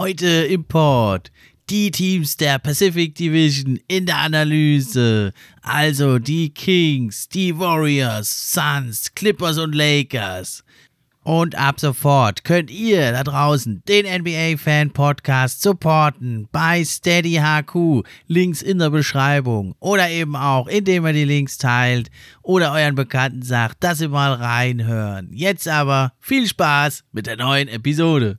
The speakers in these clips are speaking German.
Heute im Port die Teams der Pacific Division in der Analyse. Also die Kings, die Warriors, Suns, Clippers und Lakers. Und ab sofort könnt ihr da draußen den NBA Fan Podcast supporten bei Steady HQ, Links in der Beschreibung oder eben auch, indem ihr die Links teilt oder euren Bekannten sagt, dass sie mal reinhören. Jetzt aber viel Spaß mit der neuen Episode.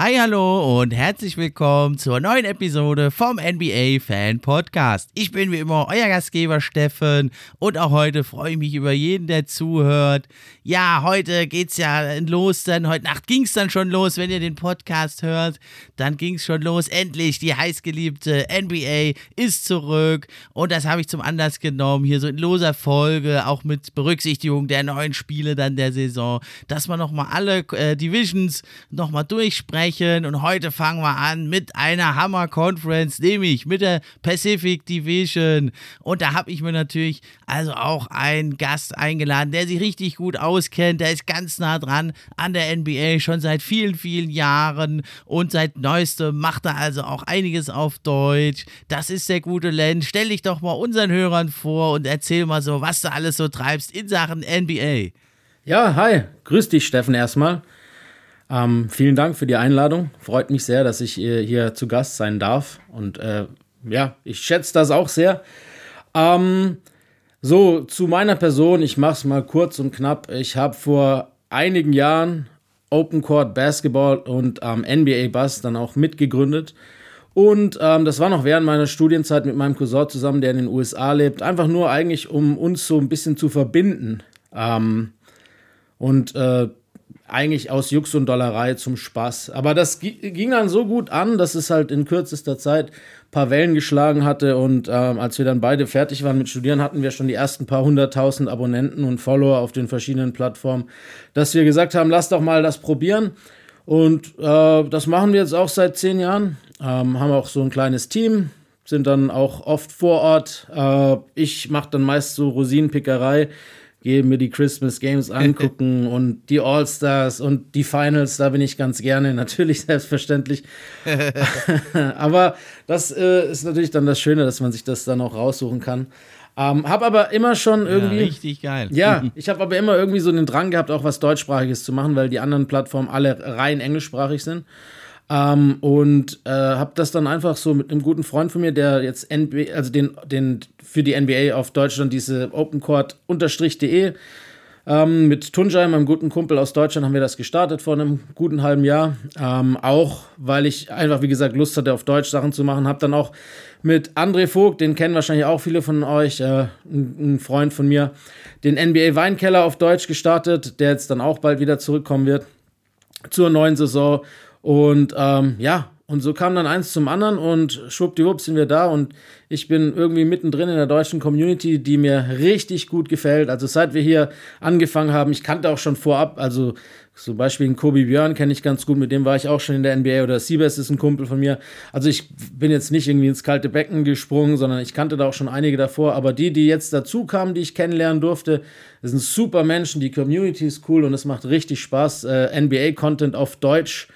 Hi, hallo und herzlich willkommen zur neuen Episode vom NBA Fan Podcast. Ich bin wie immer euer Gastgeber Steffen und auch heute freue ich mich über jeden, der zuhört. Ja, heute geht's ja los, dann heute Nacht ging's dann schon los, wenn ihr den Podcast hört, dann ging's schon los. Endlich die heißgeliebte NBA ist zurück und das habe ich zum Anlass genommen, hier so in loser Folge, auch mit Berücksichtigung der neuen Spiele dann der Saison, dass wir nochmal alle äh, Divisions nochmal durchsprechen besprechen. Und heute fangen wir an mit einer Hammer-Conference, nämlich mit der Pacific Division. Und da habe ich mir natürlich also auch einen Gast eingeladen, der sich richtig gut auskennt. Der ist ganz nah dran an der NBA schon seit vielen, vielen Jahren. Und seit neuestem macht er also auch einiges auf Deutsch. Das ist der gute Len. Stell dich doch mal unseren Hörern vor und erzähl mal so, was du alles so treibst in Sachen NBA. Ja, hi. Grüß dich, Steffen, erstmal. Ähm, vielen Dank für die Einladung. Freut mich sehr, dass ich äh, hier zu Gast sein darf. Und äh, ja, ich schätze das auch sehr. Ähm, so, zu meiner Person, ich mache es mal kurz und knapp. Ich habe vor einigen Jahren Open Court Basketball und ähm, NBA Bass dann auch mitgegründet. Und ähm, das war noch während meiner Studienzeit mit meinem Cousin zusammen, der in den USA lebt. Einfach nur eigentlich, um uns so ein bisschen zu verbinden. Ähm, und äh, eigentlich aus Jux und Dollerei zum Spaß. Aber das ging dann so gut an, dass es halt in kürzester Zeit ein paar Wellen geschlagen hatte. Und ähm, als wir dann beide fertig waren mit Studieren, hatten wir schon die ersten paar hunderttausend Abonnenten und Follower auf den verschiedenen Plattformen, dass wir gesagt haben, lass doch mal das probieren. Und äh, das machen wir jetzt auch seit zehn Jahren. Ähm, haben auch so ein kleines Team, sind dann auch oft vor Ort. Äh, ich mache dann meist so Rosinenpickerei gehe mir die Christmas Games angucken und die All-Stars und die Finals, da bin ich ganz gerne, natürlich selbstverständlich. aber das äh, ist natürlich dann das Schöne, dass man sich das dann auch raussuchen kann. Ähm, hab aber immer schon irgendwie. Ja, richtig geil. Ja, ich habe aber immer irgendwie so den Drang gehabt, auch was Deutschsprachiges zu machen, weil die anderen Plattformen alle rein englischsprachig sind. Ähm, und äh, habe das dann einfach so mit einem guten Freund von mir, der jetzt NBA, also den, den für die NBA auf Deutschland diese OpenCourt-de ähm, mit Tunjai, meinem guten Kumpel aus Deutschland, haben wir das gestartet vor einem guten halben Jahr. Ähm, auch weil ich einfach, wie gesagt, Lust hatte, auf Deutsch Sachen zu machen. Habe dann auch mit André Vogt, den kennen wahrscheinlich auch viele von euch, äh, ein, Freund von mir, den NBA Weinkeller auf Deutsch gestartet, der jetzt dann auch bald wieder zurückkommen wird zur neuen Saison. Und ähm, ja, und so kam dann eins zum anderen und schwuppdiwupp sind wir da und ich bin irgendwie mittendrin in der deutschen Community, die mir richtig gut gefällt. Also seit wir hier angefangen haben, ich kannte auch schon vorab, also zum Beispiel den Kobe Björn kenne ich ganz gut, mit dem war ich auch schon in der NBA oder Siebes ist ein Kumpel von mir. Also ich bin jetzt nicht irgendwie ins kalte Becken gesprungen, sondern ich kannte da auch schon einige davor. Aber die, die jetzt dazu kamen, die ich kennenlernen durfte, sind super Menschen, die Community ist cool und es macht richtig Spaß, äh, NBA-Content auf Deutsch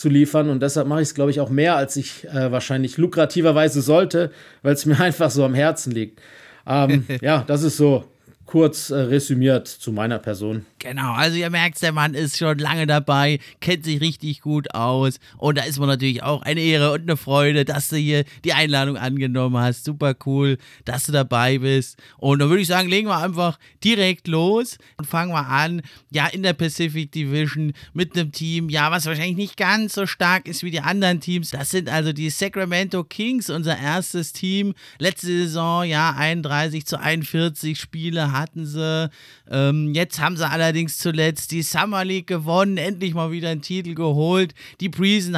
zu liefern. Und deshalb mache ich es, glaube ich, auch mehr, als ich äh, wahrscheinlich lukrativerweise sollte, weil es mir einfach so am Herzen liegt. Ähm, ja, das ist so kurz äh, resümiert zu meiner Person. Genau, also ihr merkt, der Mann ist schon lange dabei, kennt sich richtig gut aus und da ist mir natürlich auch eine Ehre und eine Freude, dass du hier die Einladung angenommen hast. Super cool, dass du dabei bist. Und dann würde ich sagen, legen wir einfach direkt los und fangen wir an, ja, in der Pacific Division mit einem Team, ja, was wahrscheinlich nicht ganz so stark ist wie die anderen Teams. Das sind also die Sacramento Kings, unser erstes Team. Letzte Saison, ja, 31 zu 41 Spiele hatten sie. Ähm, jetzt haben sie alle allerdings zuletzt die Summer League gewonnen, endlich mal wieder einen Titel geholt. Die Preseason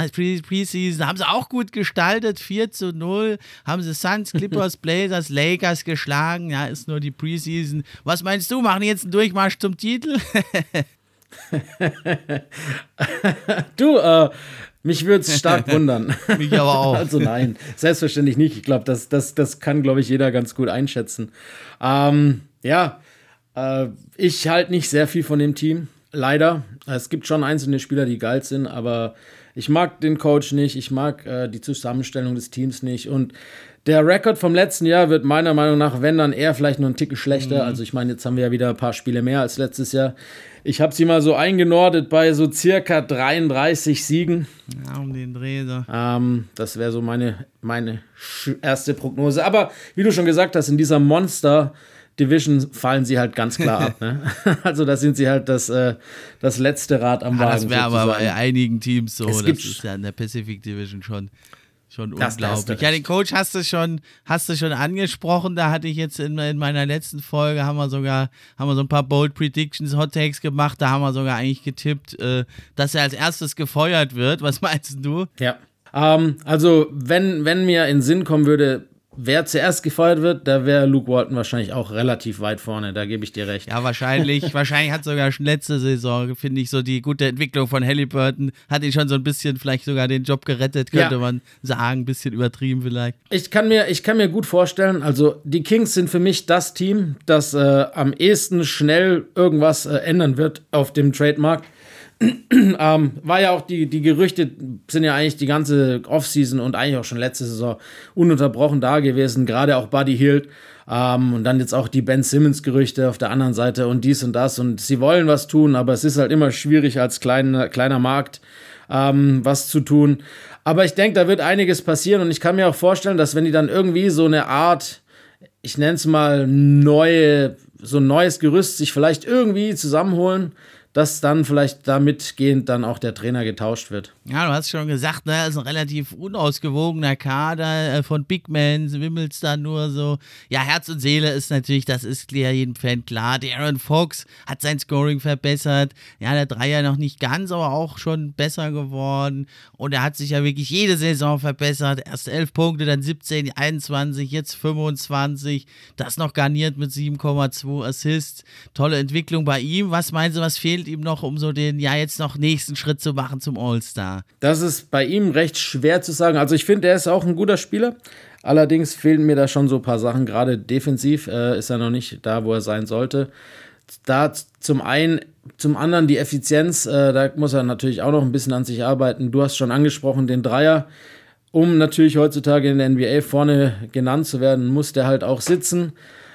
haben sie auch gut gestaltet, 4 zu 0. Haben sie Suns, Clippers, Blazers, Lakers geschlagen. Ja, ist nur die Preseason. Was meinst du, machen jetzt einen Durchmarsch zum Titel? du, äh, mich würde es stark wundern. Mich aber auch. Also nein, selbstverständlich nicht. Ich glaube, das, das, das kann, glaube ich, jeder ganz gut einschätzen. Ähm, ja, äh, ich halte nicht sehr viel von dem Team. Leider. Es gibt schon einzelne Spieler, die geil sind, aber ich mag den Coach nicht. Ich mag äh, die Zusammenstellung des Teams nicht. Und der Rekord vom letzten Jahr wird meiner Meinung nach, wenn dann eher vielleicht nur ein Ticken schlechter. Mhm. Also ich meine, jetzt haben wir ja wieder ein paar Spiele mehr als letztes Jahr. Ich habe sie mal so eingenordet bei so circa 33 Siegen. Ja, um den Dreh. So. Ähm, das wäre so meine, meine erste Prognose. Aber wie du schon gesagt hast, in dieser Monster- Division fallen sie halt ganz klar ab. Ne? Also da sind sie halt das, äh, das letzte Rad am ja, Wagen. Das wäre aber bei einigen Teams so. Es das ist ja in der Pacific Division schon, schon das, unglaublich. ja, den Coach hast du schon, hast du schon angesprochen. Da hatte ich jetzt in, in, meiner letzten Folge haben wir sogar, haben wir so ein paar Bold Predictions, Hot Takes gemacht. Da haben wir sogar eigentlich getippt, äh, dass er als erstes gefeuert wird. Was meinst du? Ja. Ähm, also, wenn, wenn mir in Sinn kommen würde, wer zuerst gefeuert wird, da wäre Luke Walton wahrscheinlich auch relativ weit vorne, da gebe ich dir recht. Ja, wahrscheinlich, wahrscheinlich hat sogar schon letzte Saison, finde ich, so die gute Entwicklung von Halliburton, hat ihn schon so ein bisschen vielleicht sogar den Job gerettet, könnte ja. man sagen, ein bisschen übertrieben vielleicht. Ich kann mir, ich kann mir gut vorstellen, also die Kings sind für mich das Team, das äh, am ehesten schnell irgendwas äh, ändern wird auf dem Trademark ähm, war ja auch die, die Gerüchte sind ja eigentlich die ganze Offseason und eigentlich auch schon letzte Saison ununterbrochen da gewesen, gerade auch Buddy Hield ähm, und dann jetzt auch die Ben Simmons Gerüchte auf der anderen Seite und dies und das und sie wollen was tun, aber es ist halt immer schwierig als kleiner, kleiner Markt ähm, was zu tun. Aber ich denke, da wird einiges passieren und ich kann mir auch vorstellen, dass wenn die dann irgendwie so eine Art, ich nenne es mal neue, so ein neues Gerüst sich vielleicht irgendwie zusammenholen, dass dann vielleicht damitgehend dann auch der Trainer getauscht wird. Ja, du hast schon gesagt, ne, ist ein relativ unausgewogener Kader äh, von Big Men, wimmels da nur so. Ja, Herz und Seele ist natürlich, das ist ja jedem Fan klar. Der Aaron Fox hat sein Scoring verbessert. Ja, der Dreier noch nicht ganz, aber auch schon besser geworden. Und er hat sich ja wirklich jede Saison verbessert. Erst 11 Punkte, dann 17, 21, jetzt 25. Das noch garniert mit 7,2 Assists. Tolle Entwicklung bei ihm. Was meinen Sie, was fehlt? Fehlt ihm noch, um so den, ja, jetzt noch nächsten Schritt zu machen zum All-Star? Das ist bei ihm recht schwer zu sagen. Also ich finde, er ist auch ein guter Spieler. Allerdings fehlen mir da schon so ein paar Sachen. Gerade defensiv äh, ist er noch nicht da, wo er sein sollte. Da zum einen, zum anderen die Effizienz, äh, da muss er natürlich auch noch ein bisschen an sich arbeiten. Du hast schon angesprochen, den Dreier. Um natürlich heutzutage in der NBA vorne genannt zu werden, muss der halt auch sitzen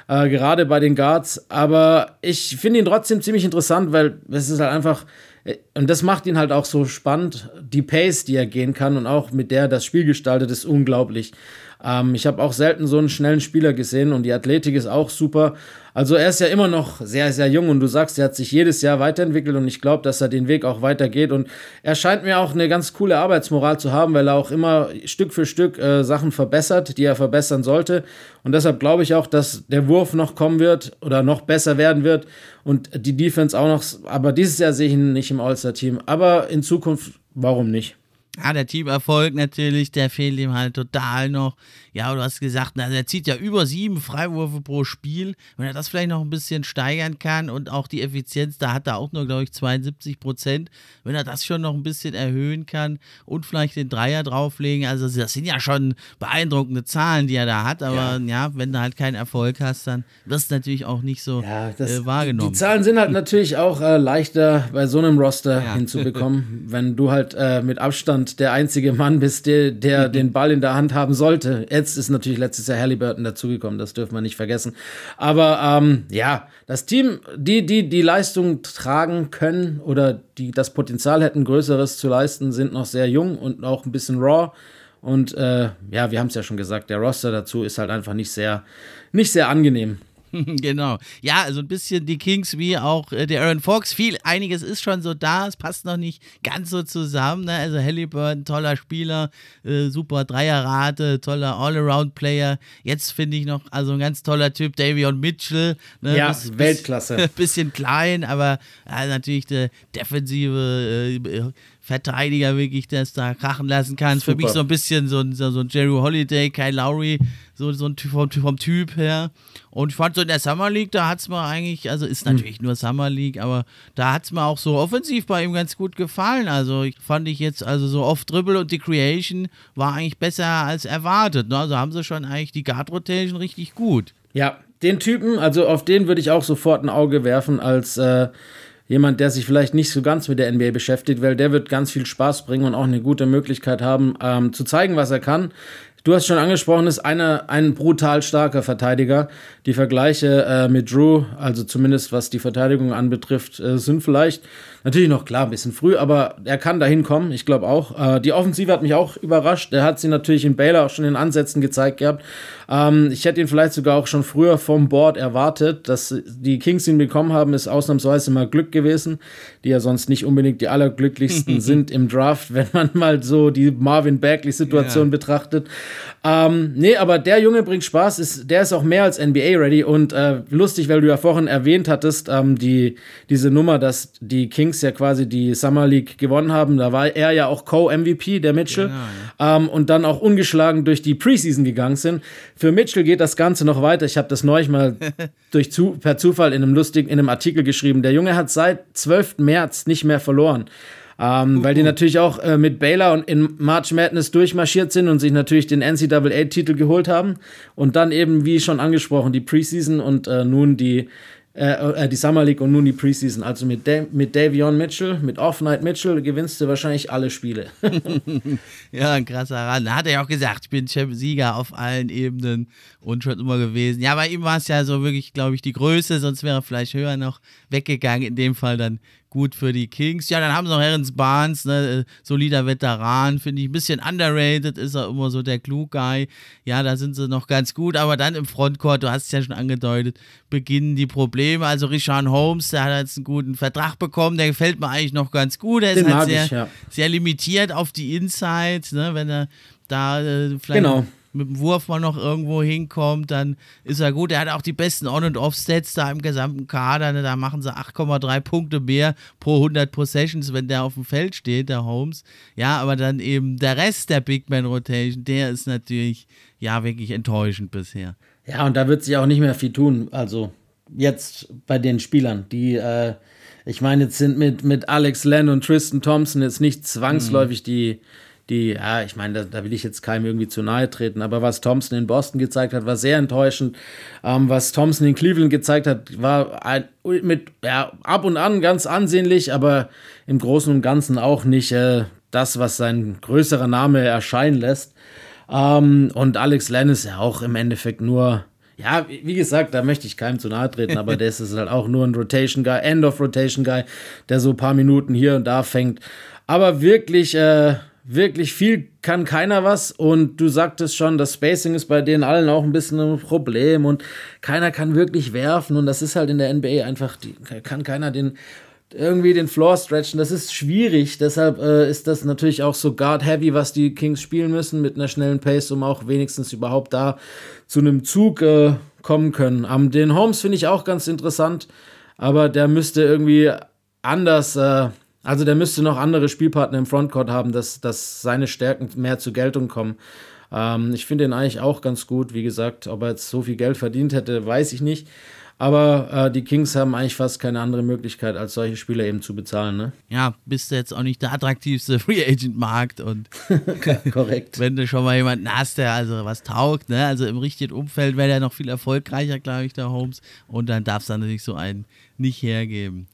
äh, gerade bei den Guards. Aber ich finde ihn trotzdem ziemlich interessant, weil es ist halt einfach, äh, und das macht ihn halt auch so spannend. Die Pace, die er gehen kann und auch mit der er das Spiel gestaltet, ist unglaublich. Ähm, ich habe auch selten so einen schnellen Spieler gesehen und die Athletik ist auch super. Also er ist ja immer noch sehr, sehr jung und du sagst, er hat sich jedes Jahr weiterentwickelt und ich glaube, dass er den Weg auch weitergeht und er scheint mir auch eine ganz coole Arbeitsmoral zu haben, weil er auch immer Stück für Stück äh, Sachen verbessert, die er verbessern sollte und deshalb glaube ich auch, dass der Wurf noch kommen wird oder noch besser werden wird und die Defense auch noch, aber dieses Jahr sehe ich ihn nicht im All-Star-Team, aber in Zukunft, warum nicht? Ja, der Teamerfolg natürlich, der fehlt ihm halt total noch. Ja, du hast gesagt, also er zieht ja über sieben Freiwürfe pro Spiel. Wenn er das vielleicht noch ein bisschen steigern kann und auch die Effizienz, da hat er auch nur, glaube ich, 72 Prozent. Wenn er das schon noch ein bisschen erhöhen kann und vielleicht den Dreier drauflegen, also das sind ja schon beeindruckende Zahlen, die er da hat. Aber ja, ja wenn du halt keinen Erfolg hast, dann wirst du natürlich auch nicht so ja, das, äh, wahrgenommen. Die Zahlen sind halt natürlich auch äh, leichter bei so einem Roster ja. hinzubekommen, wenn du halt äh, mit Abstand der einzige Mann bist, der, der den Ball in der Hand haben sollte. Jetzt ist natürlich letztes Jahr Halliburton dazugekommen, das dürfen wir nicht vergessen. Aber ähm, ja, das Team, die, die die Leistung tragen können oder die das Potenzial hätten, Größeres zu leisten, sind noch sehr jung und auch ein bisschen raw. Und äh, ja, wir haben es ja schon gesagt, der Roster dazu ist halt einfach nicht sehr, nicht sehr angenehm. genau. Ja, also ein bisschen die Kings wie auch äh, der Aaron Fox. Viel, einiges ist schon so da. Es passt noch nicht ganz so zusammen. Ne? Also Halliburton, toller Spieler, äh, super Dreierrate, toller All-Around-Player. Jetzt finde ich noch, also ein ganz toller Typ, Davion Mitchell. Ne? Ja, das Weltklasse. Bisschen klein, aber äh, natürlich der defensive äh, Verteidiger wirklich das da krachen lassen kann. Für mich so ein bisschen so ein, so ein Jerry Holiday, Kyle Lowry, so, so ein Typ vom, vom Typ her. Und ich fand so in der Summer League, da hat es mir eigentlich, also ist hm. natürlich hm. nur Summer League, aber da hat es mir auch so offensiv bei ihm ganz gut gefallen. Also ich fand ich jetzt, also so Off-Dribble und die Creation war eigentlich besser als erwartet. Ne? Also haben sie schon eigentlich die Guard-Rotation richtig gut. Ja, den Typen, also auf den würde ich auch sofort ein Auge werfen als äh, jemand, der sich vielleicht nicht so ganz mit der NBA beschäftigt, weil der wird ganz viel Spaß bringen und auch eine gute Möglichkeit haben, ähm, zu zeigen, was er kann. Du hast schon angesprochen, ist eine, ein brutal starker Verteidiger. Die Vergleiche äh, mit Drew, also zumindest was die Verteidigung anbetrifft, äh, sind vielleicht natürlich noch klar ein bisschen früh, aber er kann dahin kommen, ich glaube auch. Äh, die Offensive hat mich auch überrascht. Er hat sie natürlich in Baylor auch schon in Ansätzen gezeigt gehabt. Ähm, ich hätte ihn vielleicht sogar auch schon früher vom Board erwartet. Dass die Kings ihn bekommen haben, ist ausnahmsweise mal Glück gewesen, die ja sonst nicht unbedingt die allerglücklichsten sind im Draft, wenn man mal so die Marvin Bagley-Situation ja. betrachtet. Ähm, nee, aber der Junge bringt Spaß, ist, der ist auch mehr als NBA-ready und äh, lustig, weil du ja vorhin erwähnt hattest, ähm, die, diese Nummer, dass die Kings ja quasi die Summer League gewonnen haben. Da war er ja auch Co-MVP, der Mitchell, genau, ja. ähm, und dann auch ungeschlagen durch die Preseason gegangen sind. Für Mitchell geht das Ganze noch weiter. Ich habe das neulich mal durch zu, per Zufall in einem lustigen, in einem Artikel geschrieben. Der Junge hat seit 12. März nicht mehr verloren. Ähm, weil die natürlich auch äh, mit Baylor und in March Madness durchmarschiert sind und sich natürlich den NCAA-Titel geholt haben. Und dann eben, wie schon angesprochen, die Preseason und äh, nun die äh, äh, die Summer League und nun die Preseason. Also mit, da mit Davion Mitchell, mit Off-Night Mitchell gewinnst du wahrscheinlich alle Spiele. ja, ein krasser Ran. Hat er ja auch gesagt, ich bin Sieger auf allen Ebenen und schon immer gewesen. Ja, bei ihm war es ja so wirklich, glaube ich, die Größe, sonst wäre er vielleicht höher noch weggegangen. In dem Fall dann gut für die Kings. Ja, dann haben sie noch Harrens Barnes, ne, äh, solider Veteran, finde ich ein bisschen underrated, ist er immer so der Klug-Guy. Ja, da sind sie noch ganz gut, aber dann im Frontcourt, du hast es ja schon angedeutet, beginnen die Probleme. Also Richard Holmes, der hat jetzt einen guten Vertrag bekommen, der gefällt mir eigentlich noch ganz gut. Der Den ist halt sehr, ich, ja. sehr limitiert auf die Inside, ne, wenn er da äh, vielleicht genau mit dem Wurf mal noch irgendwo hinkommt, dann ist er gut. Er hat auch die besten On- und Off-Stats da im gesamten Kader. Ne? Da machen sie 8,3 Punkte mehr pro 100 Possessions, wenn der auf dem Feld steht, der Holmes. Ja, aber dann eben der Rest der Big Man Rotation, der ist natürlich ja wirklich enttäuschend bisher. Ja, und da wird sich auch nicht mehr viel tun. Also jetzt bei den Spielern, die äh, ich meine, jetzt sind mit, mit Alex Len und Tristan Thompson jetzt nicht zwangsläufig mhm. die die, ja, ich meine, da, da, will ich jetzt keinem irgendwie zu nahe treten, aber was Thompson in Boston gezeigt hat, war sehr enttäuschend. Ähm, was Thompson in Cleveland gezeigt hat, war ein, mit, ja, ab und an ganz ansehnlich, aber im Großen und Ganzen auch nicht äh, das, was sein größerer Name erscheinen lässt. Ähm, und Alex Len ist ja auch im Endeffekt nur, ja, wie gesagt, da möchte ich keinem zu nahe treten, aber der ist halt auch nur ein Rotation Guy, End of Rotation Guy, der so ein paar Minuten hier und da fängt. Aber wirklich, äh, wirklich viel kann keiner was und du sagtest schon, das Spacing ist bei denen allen auch ein bisschen ein Problem und keiner kann wirklich werfen und das ist halt in der NBA einfach, die, kann keiner den irgendwie den Floor stretchen. Das ist schwierig, deshalb äh, ist das natürlich auch so guard-heavy, was die Kings spielen müssen mit einer schnellen Pace, um auch wenigstens überhaupt da zu einem Zug äh, kommen können. Um, den Holmes finde ich auch ganz interessant, aber der müsste irgendwie anders äh, also der müsste noch andere Spielpartner im Frontcourt haben, dass, dass seine Stärken mehr zur Geltung kommen. Ähm, ich finde ihn eigentlich auch ganz gut. Wie gesagt, ob er jetzt so viel Geld verdient hätte, weiß ich nicht. Aber äh, die Kings haben eigentlich fast keine andere Möglichkeit, als solche Spieler eben zu bezahlen. Ne? Ja, bist du jetzt auch nicht der attraktivste Free Agent Markt und korrekt. Wenn du schon mal jemanden hast, der also was taugt, ne? Also im richtigen Umfeld wäre der noch viel erfolgreicher, glaube ich, der Holmes. Und dann darf es dann natürlich so einen nicht hergeben.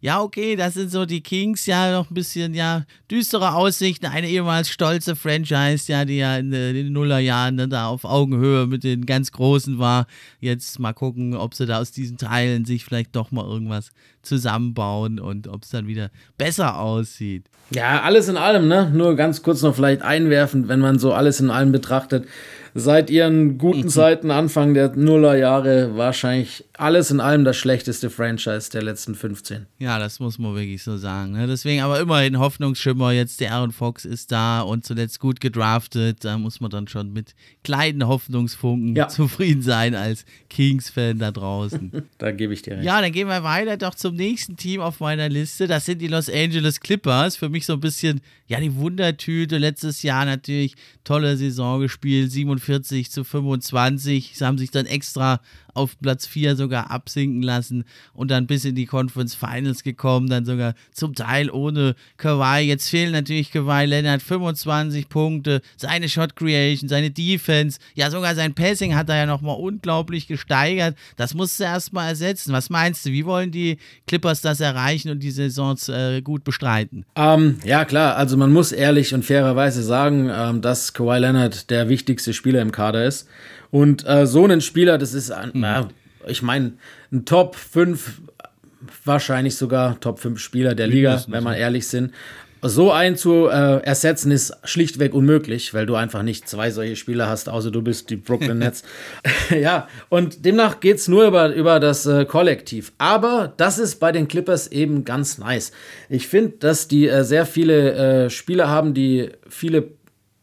Ja, okay, das sind so die Kings, ja, noch ein bisschen, ja, düstere Aussichten. Eine ehemals stolze Franchise, ja, die ja in, in den Nullerjahren ne, da auf Augenhöhe mit den ganz Großen war. Jetzt mal gucken, ob sie da aus diesen Teilen sich vielleicht doch mal irgendwas zusammenbauen und ob es dann wieder besser aussieht. Ja, alles in allem, ne? Nur ganz kurz noch vielleicht einwerfen, wenn man so alles in allem betrachtet seit ihren guten mhm. Zeiten, Anfang der Nullerjahre, wahrscheinlich alles in allem das schlechteste Franchise der letzten 15. Ja, das muss man wirklich so sagen. Ne? Deswegen aber immerhin Hoffnungsschimmer. Jetzt der Aaron Fox ist da und zuletzt gut gedraftet. Da muss man dann schon mit kleinen Hoffnungsfunken ja. zufrieden sein als Kings-Fan da draußen. da gebe ich dir recht. Ja, dann gehen wir weiter doch zum nächsten Team auf meiner Liste. Das sind die Los Angeles Clippers. Für mich so ein bisschen, ja, die Wundertüte. Letztes Jahr natürlich tolle Saison gespielt. 47 zu 25. Sie haben sich dann extra auf Platz 4 sogar absinken lassen und dann bis in die Conference Finals gekommen, dann sogar zum Teil ohne Kawhi. Jetzt fehlen natürlich Kawhi Leonard 25 Punkte, seine Shot Creation, seine Defense, ja sogar sein Passing hat er ja nochmal unglaublich gesteigert. Das musst du erstmal ersetzen. Was meinst du, wie wollen die Clippers das erreichen und die Saisons äh, gut bestreiten? Ähm, ja klar, also man muss ehrlich und fairerweise sagen, ähm, dass Kawhi Leonard der wichtigste Spieler im Kader ist. Und äh, so einen Spieler, das ist, mhm. äh, ich meine, ein Top 5, wahrscheinlich sogar Top 5 Spieler der Liga, wenn wir ehrlich sind. So einen zu äh, ersetzen ist schlichtweg unmöglich, weil du einfach nicht zwei solche Spieler hast, außer du bist die Brooklyn Nets. ja, und demnach geht es nur über, über das äh, Kollektiv. Aber das ist bei den Clippers eben ganz nice. Ich finde, dass die äh, sehr viele äh, Spieler haben, die viele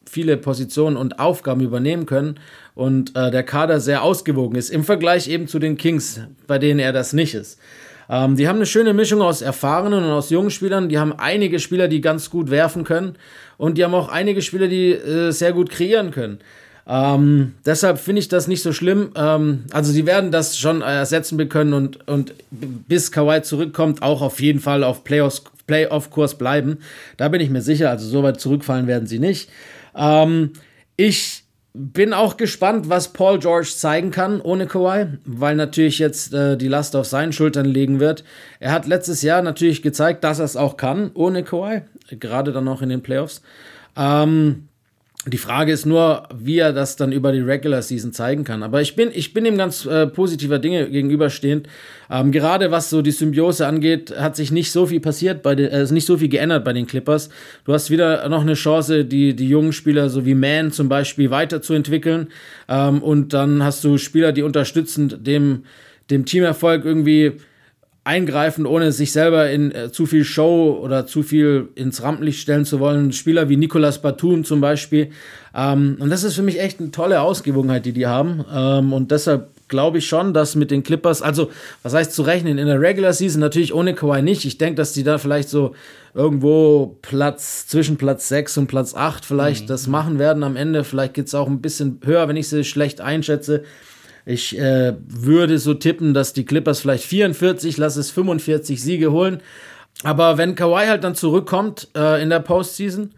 viele Positionen und Aufgaben übernehmen können und äh, der Kader sehr ausgewogen ist, im Vergleich eben zu den Kings, bei denen er das nicht ist. Ähm, die haben eine schöne Mischung aus erfahrenen und aus jungen Spielern. Die haben einige Spieler, die ganz gut werfen können und die haben auch einige Spieler, die äh, sehr gut kreieren können. Ähm, deshalb finde ich das nicht so schlimm. Ähm, also sie werden das schon ersetzen können und, und bis Kawhi zurückkommt, auch auf jeden Fall auf Playoff-Kurs bleiben. Da bin ich mir sicher. Also so weit zurückfallen werden sie nicht. Ähm, ich bin auch gespannt, was Paul George zeigen kann ohne Kawhi, weil natürlich jetzt äh, die Last auf seinen Schultern liegen wird. Er hat letztes Jahr natürlich gezeigt, dass er es auch kann ohne Kawhi, gerade dann noch in den Playoffs. Ähm, die Frage ist nur, wie er das dann über die Regular Season zeigen kann. Aber ich bin, ich bin ihm ganz äh, positiver Dinge gegenüberstehend. Ähm, gerade was so die Symbiose angeht, hat sich nicht so viel passiert, bei den, äh, ist nicht so viel geändert bei den Clippers. Du hast wieder noch eine Chance, die, die jungen Spieler, so wie Man zum Beispiel, weiterzuentwickeln. Ähm, und dann hast du Spieler, die unterstützend dem, dem Teamerfolg irgendwie eingreifen, ohne sich selber in äh, zu viel Show oder zu viel ins Rampenlicht stellen zu wollen. Spieler wie Nicolas Batum zum Beispiel. Ähm, und das ist für mich echt eine tolle Ausgewogenheit, die die haben. Ähm, und deshalb glaube ich schon, dass mit den Clippers, also was heißt zu rechnen, in der Regular Season natürlich ohne Kawhi nicht. Ich denke, dass die da vielleicht so irgendwo Platz zwischen Platz 6 und Platz 8 vielleicht mhm. das machen werden am Ende. Vielleicht geht es auch ein bisschen höher, wenn ich sie schlecht einschätze. Ich äh, würde so tippen, dass die Clippers vielleicht 44, lass es 45 Siege holen. Aber wenn Kawhi halt dann zurückkommt äh, in der Postseason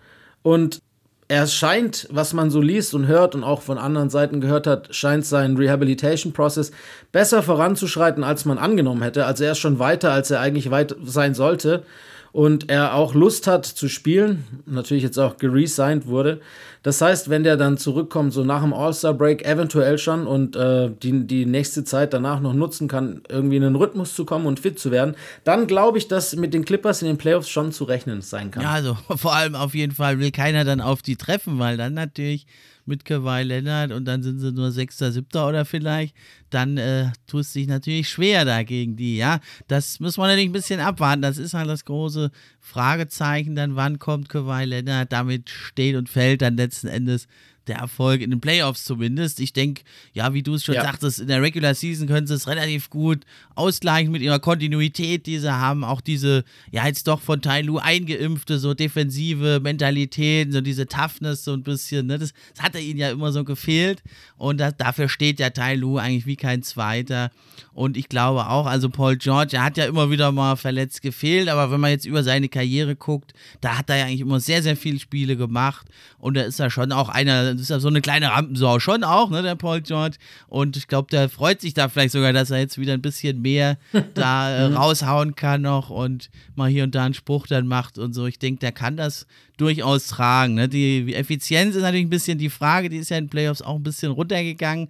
und er scheint, was man so liest und hört und auch von anderen Seiten gehört hat, scheint sein Rehabilitation-Prozess besser voranzuschreiten, als man angenommen hätte. Also er ist schon weiter, als er eigentlich weit sein sollte und er auch Lust hat zu spielen, natürlich jetzt auch geresigned wurde. Das heißt, wenn der dann zurückkommt, so nach dem All-Star-Break eventuell schon und äh, die, die nächste Zeit danach noch nutzen kann, irgendwie in den Rhythmus zu kommen und fit zu werden, dann glaube ich, dass mit den Clippers in den Playoffs schon zu rechnen sein kann. Ja, also vor allem auf jeden Fall will keiner dann auf die treffen, weil dann natürlich mit Kawhi Leonard und dann sind sie nur Sechster, Siebter oder vielleicht, dann äh, tust dich natürlich schwer dagegen die, ja. Das muss man natürlich ein bisschen abwarten. Das ist halt das große Fragezeichen, dann wann kommt Kawhi Leonard, damit steht und fällt dann letzten Endes der Erfolg in den Playoffs zumindest. Ich denke, ja, wie du es schon ja. sagtest, in der Regular Season können sie es relativ gut ausgleichen mit ihrer Kontinuität, die sie haben. Auch diese, ja, jetzt doch von Tai Lu eingeimpfte, so defensive Mentalität, so diese Toughness so ein bisschen. Ne? Das, das hatte ihnen ja immer so gefehlt. Und das, dafür steht der Tai Lu eigentlich wie kein Zweiter. Und ich glaube auch, also Paul George, er hat ja immer wieder mal verletzt gefehlt, aber wenn man jetzt über seine Karriere guckt, da hat er ja eigentlich immer sehr, sehr viele Spiele gemacht. Und da ist er schon auch einer ist ja so eine kleine Rampensau schon auch, ne, der Paul George. Und ich glaube, der freut sich da vielleicht sogar, dass er jetzt wieder ein bisschen mehr da äh, mhm. raushauen kann noch und mal hier und da einen Spruch dann macht und so. Ich denke, der kann das durchaus tragen. Ne? Die Effizienz ist natürlich ein bisschen die Frage, die ist ja in den Playoffs auch ein bisschen runtergegangen.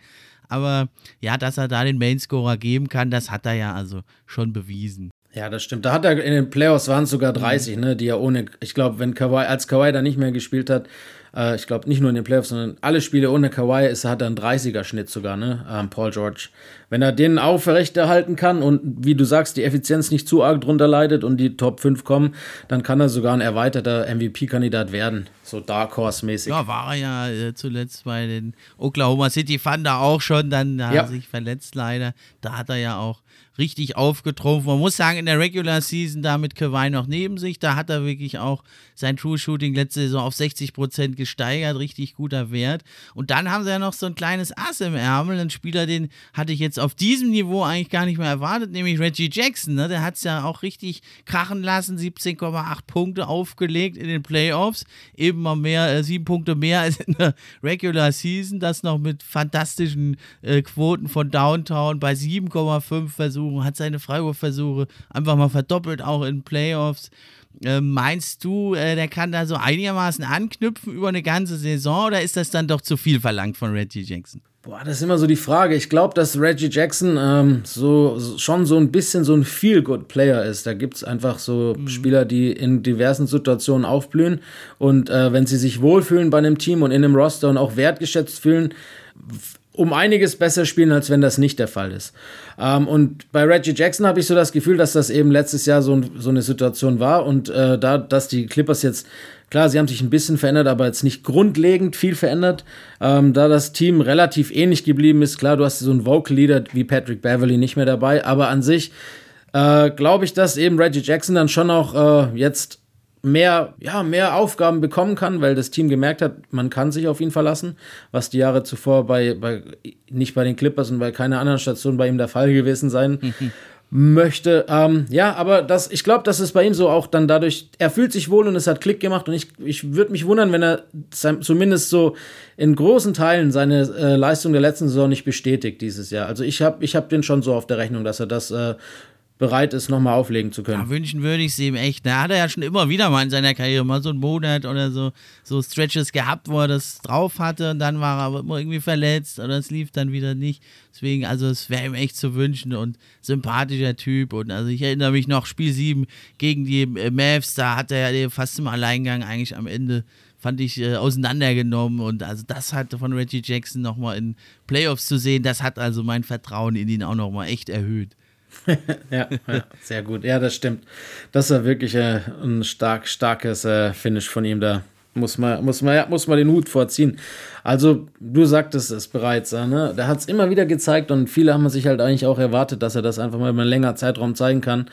Aber ja, dass er da den Mainscorer geben kann, das hat er ja also schon bewiesen. Ja, das stimmt. Da hat er in den Playoffs waren es sogar 30, mhm. ne, die er ohne, ich glaube, wenn Kawhi, als Kawhi da nicht mehr gespielt hat, äh, ich glaube nicht nur in den Playoffs, sondern alle Spiele ohne Kawhi ist, hat er einen 30er-Schnitt sogar, ne, ähm, Paul George. Wenn er den aufrechterhalten kann und wie du sagst, die Effizienz nicht zu arg drunter leidet und die Top 5 kommen, dann kann er sogar ein erweiterter MVP-Kandidat werden. So Dark Horse-mäßig. Ja, war er ja äh, zuletzt bei den Oklahoma City Thunder auch schon, dann hat ja. er sich verletzt leider. Da hat er ja auch richtig aufgetrumpft. Man muss sagen, in der Regular Season da mit Kawhi noch neben sich, da hat er wirklich auch sein True Shooting letzte Saison auf 60 Prozent gesteigert, richtig guter Wert. Und dann haben sie ja noch so ein kleines Ass im Ärmel, einen Spieler, den hatte ich jetzt auf diesem Niveau eigentlich gar nicht mehr erwartet, nämlich Reggie Jackson. Ne? Der hat es ja auch richtig krachen lassen, 17,8 Punkte aufgelegt in den Playoffs, eben mal mehr, äh, sieben Punkte mehr als in der Regular Season, das noch mit fantastischen äh, Quoten von Downtown bei 7,5 Versuchen, hat seine Freiwurfversuche einfach mal verdoppelt, auch in Playoffs. Äh, meinst du, äh, der kann da so einigermaßen anknüpfen über eine ganze Saison oder ist das dann doch zu viel verlangt von Reggie Jackson? Boah, das ist immer so die Frage. Ich glaube, dass Reggie Jackson ähm, so, so, schon so ein bisschen so ein Feel-Good-Player ist. Da gibt es einfach so mhm. Spieler, die in diversen Situationen aufblühen und äh, wenn sie sich wohlfühlen bei einem Team und in einem Roster und auch wertgeschätzt fühlen, um einiges besser spielen, als wenn das nicht der Fall ist. Ähm, und bei Reggie Jackson habe ich so das Gefühl, dass das eben letztes Jahr so, so eine Situation war und äh, da, dass die Clippers jetzt, klar, sie haben sich ein bisschen verändert, aber jetzt nicht grundlegend viel verändert, ähm, da das Team relativ ähnlich geblieben ist. Klar, du hast so einen Vocal Leader wie Patrick Beverly nicht mehr dabei, aber an sich äh, glaube ich, dass eben Reggie Jackson dann schon auch äh, jetzt mehr, ja, mehr Aufgaben bekommen kann, weil das Team gemerkt hat, man kann sich auf ihn verlassen, was die Jahre zuvor bei, bei nicht bei den Clippers und bei keiner anderen Station bei ihm der Fall gewesen sein möchte. Ähm, ja, aber das, ich glaube, dass es bei ihm so auch dann dadurch, er fühlt sich wohl und es hat Klick gemacht und ich, ich würde mich wundern, wenn er zumindest so in großen Teilen seine äh, Leistung der letzten Saison nicht bestätigt dieses Jahr. Also ich habe ich hab den schon so auf der Rechnung, dass er das äh, bereit ist, nochmal auflegen zu können. Ja, wünschen würde ich es ihm echt. Da hat er ja schon immer wieder mal in seiner Karriere mal so einen Monat oder so, so Stretches gehabt, wo er das drauf hatte und dann war er aber immer irgendwie verletzt oder es lief dann wieder nicht. Deswegen, also es wäre ihm echt zu wünschen und sympathischer Typ und also ich erinnere mich noch, Spiel 7 gegen die äh, Mavs, da hat er ja fast im Alleingang eigentlich am Ende fand ich äh, auseinandergenommen und also das hat von Reggie Jackson nochmal in Playoffs zu sehen, das hat also mein Vertrauen in ihn auch nochmal echt erhöht. ja, ja, sehr gut. Ja, das stimmt. Das war wirklich äh, ein stark, starkes äh, Finish von ihm da. Muss man, muss, man, ja, muss man den Hut vorziehen. Also, du sagtest es bereits, äh, ne? Der hat es immer wieder gezeigt und viele haben sich halt eigentlich auch erwartet, dass er das einfach mal über einen längeren Zeitraum zeigen kann.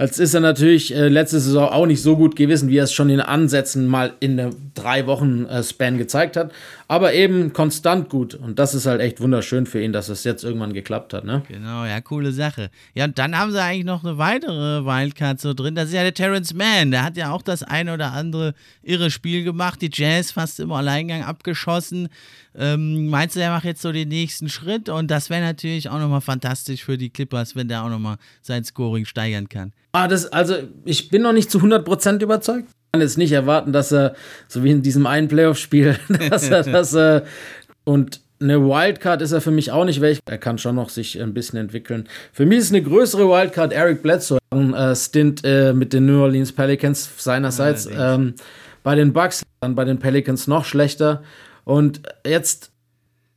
Als ist er natürlich äh, letzte Saison auch nicht so gut gewesen, wie er es schon in Ansätzen mal in der drei Wochen äh, Span gezeigt hat. Aber eben konstant gut. Und das ist halt echt wunderschön für ihn, dass es jetzt irgendwann geklappt hat. Ne? Genau, ja, coole Sache. Ja, und dann haben sie eigentlich noch eine weitere Wildcard so drin. Das ist ja der Terrence Mann. Der hat ja auch das ein oder andere irre Spiel gemacht. Die Jazz fast im Alleingang abgeschossen. Ähm, meinst du, der macht jetzt so den nächsten Schritt? Und das wäre natürlich auch nochmal fantastisch für die Clippers, wenn der auch nochmal sein Scoring steigern kann. Ah, das, also ich bin noch nicht zu 100% überzeugt. Ich kann jetzt nicht erwarten, dass er, so wie in diesem einen Playoff-Spiel, dass er das, und eine Wildcard ist er für mich auch nicht welch. Er kann schon noch sich ein bisschen entwickeln. Für mich ist eine größere Wildcard Eric Bledsoe. Ein äh, Stint äh, mit den New Orleans Pelicans seinerseits. Ähm, bei den Bucks, dann bei den Pelicans noch schlechter. Und jetzt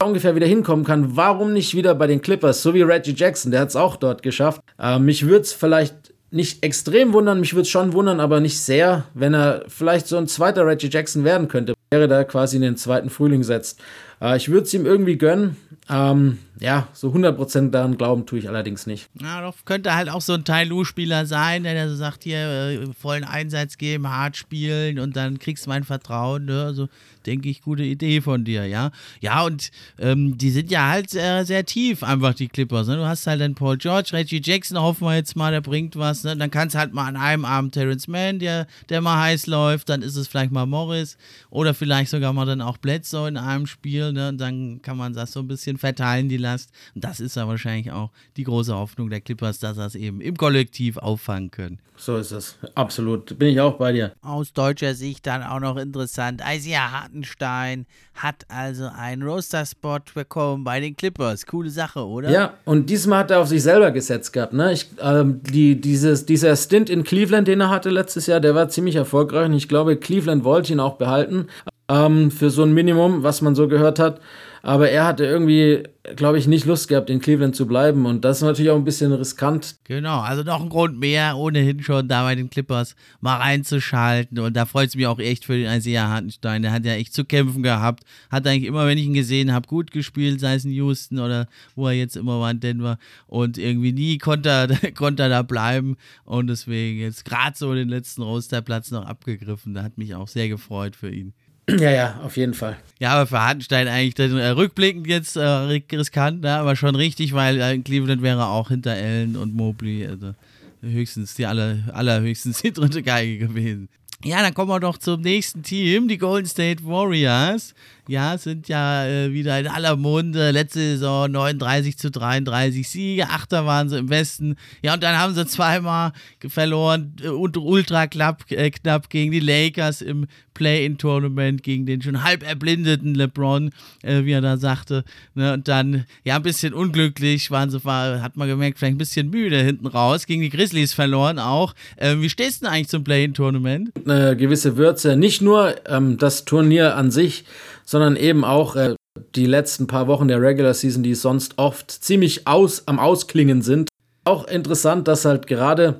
ungefähr wieder hinkommen kann, warum nicht wieder bei den Clippers, so wie Reggie Jackson, der hat es auch dort geschafft. Äh, mich würde es vielleicht nicht extrem wundern, mich würde es schon wundern, aber nicht sehr, wenn er vielleicht so ein zweiter Reggie Jackson werden könnte, wäre da quasi in den zweiten Frühling setzt. Äh, ich würde es ihm irgendwie gönnen, Ähm, ja, so 100% daran glauben tue ich allerdings nicht. Ja, doch könnte halt auch so ein Tai Lu-Spieler sein, der so sagt, hier äh, vollen Einsatz geben, hart spielen und dann kriegst du mein Vertrauen. Ne? Also denke ich, gute Idee von dir, ja. Ja, und ähm, die sind ja halt sehr, sehr tief, einfach die Clippers. Ne? Du hast halt dann Paul George, Reggie Jackson, hoffen wir jetzt mal, der bringt was. Ne? Dann kannst halt mal an einem Abend Terrence Mann, der, der mal heiß läuft, dann ist es vielleicht mal Morris oder vielleicht sogar mal dann auch Bledsoe in einem Spiel. Ne? Und dann kann man das so ein bisschen verteilen, die Last. Und das ist ja wahrscheinlich auch die große Hoffnung der Clippers, dass das eben im Kollektiv auffangen können. So ist es. Absolut. Bin ich auch bei dir. Aus deutscher Sicht dann auch noch interessant. Isaiah Hartenstein hat also einen Roster-Spot bekommen bei den Clippers. Coole Sache, oder? Ja, und diesmal hat er auf sich selber gesetzt gehabt. Ne? Ich, ähm, die, dieses, dieser Stint in Cleveland, den er hatte letztes Jahr, der war ziemlich erfolgreich. Und ich glaube, Cleveland wollte ihn auch behalten. Ähm, für so ein Minimum, was man so gehört hat. Aber er hatte irgendwie, glaube ich, nicht Lust gehabt, in Cleveland zu bleiben. Und das ist natürlich auch ein bisschen riskant. Genau, also noch ein Grund mehr, ohnehin schon da bei den Clippers mal reinzuschalten. Und da freut es mich auch echt für den Isaiah Hartenstein. Der hat ja echt zu kämpfen gehabt. Hat eigentlich immer, wenn ich ihn gesehen habe, gut gespielt, sei es in Houston oder wo er jetzt immer war in Denver. Und irgendwie nie konnte er, konnte er da bleiben. Und deswegen jetzt gerade so den letzten Rosterplatz noch abgegriffen. Da hat mich auch sehr gefreut für ihn. Ja, ja, auf jeden Fall. Ja, aber für Hartenstein eigentlich dann, äh, rückblickend jetzt äh, riskant, ne? aber schon richtig, weil äh, Cleveland wäre auch hinter Allen und Mobley also höchstens die aller, allerhöchstens die dritte Geige gewesen. Ja, dann kommen wir doch zum nächsten Team, die Golden State Warriors ja, sind ja äh, wieder in aller Munde. Letzte Saison 39 zu 33 Siege, Achter waren sie im Westen. Ja, und dann haben sie zweimal verloren äh, und ultra knapp, äh, knapp gegen die Lakers im Play-In-Tournament, gegen den schon halb erblindeten LeBron, äh, wie er da sagte. Ne? Und dann, ja, ein bisschen unglücklich waren sie, war, hat man gemerkt, vielleicht ein bisschen müde hinten raus. Gegen die Grizzlies verloren auch. Ähm, wie stehst du denn eigentlich zum Play-In-Tournament? Eine gewisse Würze. Nicht nur ähm, das Turnier an sich, sondern eben auch äh, die letzten paar Wochen der Regular Season, die sonst oft ziemlich aus, am Ausklingen sind. Auch interessant, dass halt gerade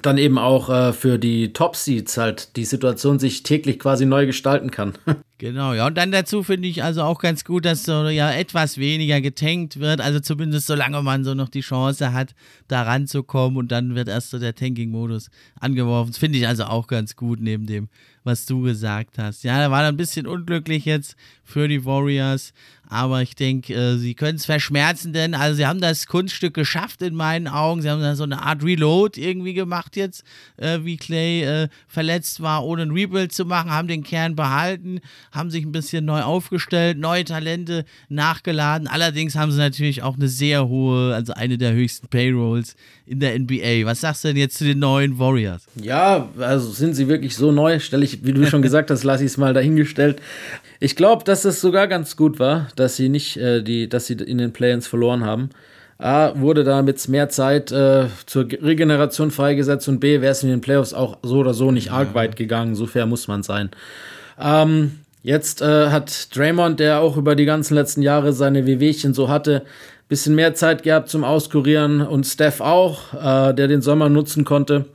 dann eben auch äh, für die Top Seeds halt die Situation sich täglich quasi neu gestalten kann. Genau, ja. Und dann dazu finde ich also auch ganz gut, dass so ja etwas weniger getankt wird. Also zumindest solange man so noch die Chance hat, da ranzukommen und dann wird erst so der Tanking-Modus angeworfen. Das finde ich also auch ganz gut neben dem, was du gesagt hast. Ja, da war ein bisschen unglücklich jetzt für die Warriors, aber ich denke, äh, sie können es verschmerzen, denn also sie haben das Kunststück geschafft in meinen Augen. Sie haben da so eine Art Reload irgendwie gemacht jetzt, äh, wie Clay äh, verletzt war, ohne ein Rebuild zu machen, haben den Kern behalten, haben sich ein bisschen neu aufgestellt, neue Talente nachgeladen. Allerdings haben sie natürlich auch eine sehr hohe, also eine der höchsten Payrolls in der NBA. Was sagst du denn jetzt zu den neuen Warriors? Ja, also sind sie wirklich so neu? Stelle ich, wie du schon gesagt hast, lasse ich es mal dahingestellt. Ich glaube, dass es sogar ganz gut war, dass sie nicht äh, die, dass sie in den Play-ins verloren haben. A, wurde damit mehr Zeit äh, zur Regeneration freigesetzt und B, wäre es in den Playoffs auch so oder so nicht arg weit gegangen. So fair muss man sein. Ähm, jetzt äh, hat Draymond, der auch über die ganzen letzten Jahre seine Wehwehchen so hatte, bisschen mehr Zeit gehabt zum Auskurieren und Steph auch, äh, der den Sommer nutzen konnte.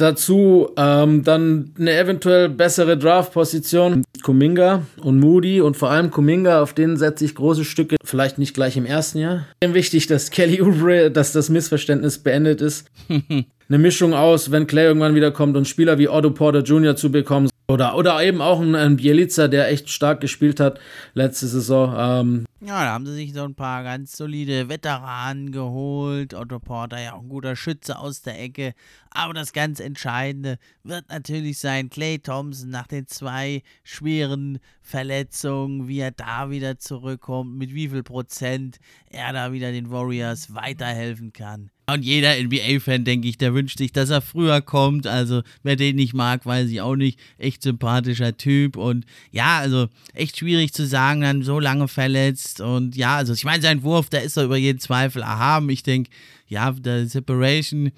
Dazu ähm, dann eine eventuell bessere Draft-Position. Kuminga und Moody und vor allem Kuminga, auf denen setze ich große Stücke, vielleicht nicht gleich im ersten Jahr. Wichtig, dass Kelly Oubre, dass das Missverständnis beendet ist. eine Mischung aus, wenn Clay irgendwann wieder kommt und Spieler wie Otto Porter Jr. zu bekommen. Oder, oder eben auch ein, ein Bielica, der echt stark gespielt hat letzte Saison. Ähm, ja, da haben sie sich so ein paar ganz solide Veteranen geholt. Otto Porter ja auch ein guter Schütze aus der Ecke. Aber das ganz Entscheidende wird natürlich sein, Clay Thompson nach den zwei schweren Verletzungen, wie er da wieder zurückkommt, mit wie viel Prozent er da wieder den Warriors weiterhelfen kann. Und jeder NBA-Fan, denke ich, der wünscht sich, dass er früher kommt. Also, wer den nicht mag, weiß ich auch nicht. Echt sympathischer Typ. Und ja, also echt schwierig zu sagen, dann so lange verletzt. Und ja, also ich meine, sein Wurf, der ist doch über jeden Zweifel erhaben. Ich denke, ja, der Separation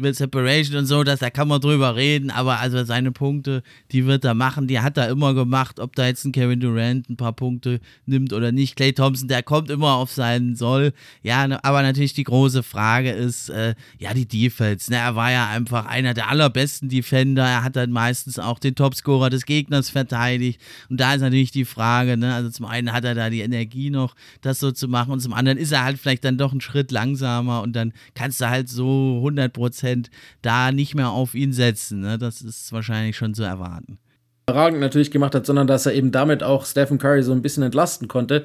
mit Separation und so, dass da kann man drüber reden, aber also seine Punkte, die wird er machen, die hat er immer gemacht, ob da jetzt ein Kevin Durant ein paar Punkte nimmt oder nicht. Clay Thompson, der kommt immer auf seinen Soll. Ja, ne, aber natürlich die große Frage ist, äh, ja, die Defense. Ne? Er war ja einfach einer der allerbesten Defender. Er hat dann meistens auch den Topscorer des Gegners verteidigt. Und da ist natürlich die Frage, ne? also zum einen hat er da die Energie noch, das so zu machen und zum anderen ist er halt vielleicht dann doch einen Schritt langsamer und dann kannst du halt so 100 Prozent da nicht mehr auf ihn setzen. Ne? Das ist wahrscheinlich schon zu erwarten überragend natürlich gemacht hat, sondern dass er eben damit auch Stephen Curry so ein bisschen entlasten konnte,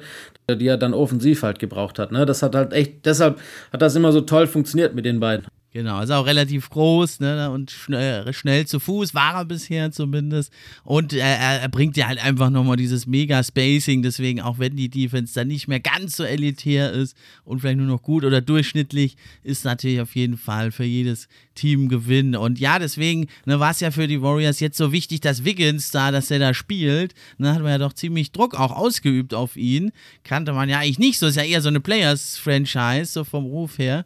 die er dann offensiv halt gebraucht hat. Ne? Das hat halt echt, deshalb hat das immer so toll funktioniert mit den beiden. Genau, ist auch relativ groß ne, und schnell, schnell zu Fuß, war er bisher zumindest. Und er, er bringt ja halt einfach nochmal dieses Mega-Spacing, deswegen auch wenn die Defense dann nicht mehr ganz so elitär ist und vielleicht nur noch gut oder durchschnittlich, ist natürlich auf jeden Fall für jedes Team Gewinn. Und ja, deswegen ne, war es ja für die Warriors jetzt so wichtig, dass Wiggins da, dass er da spielt. Ne, hat man ja doch ziemlich Druck auch ausgeübt auf ihn. Kannte man ja eigentlich nicht so, ist ja eher so eine Players-Franchise, so vom Ruf her.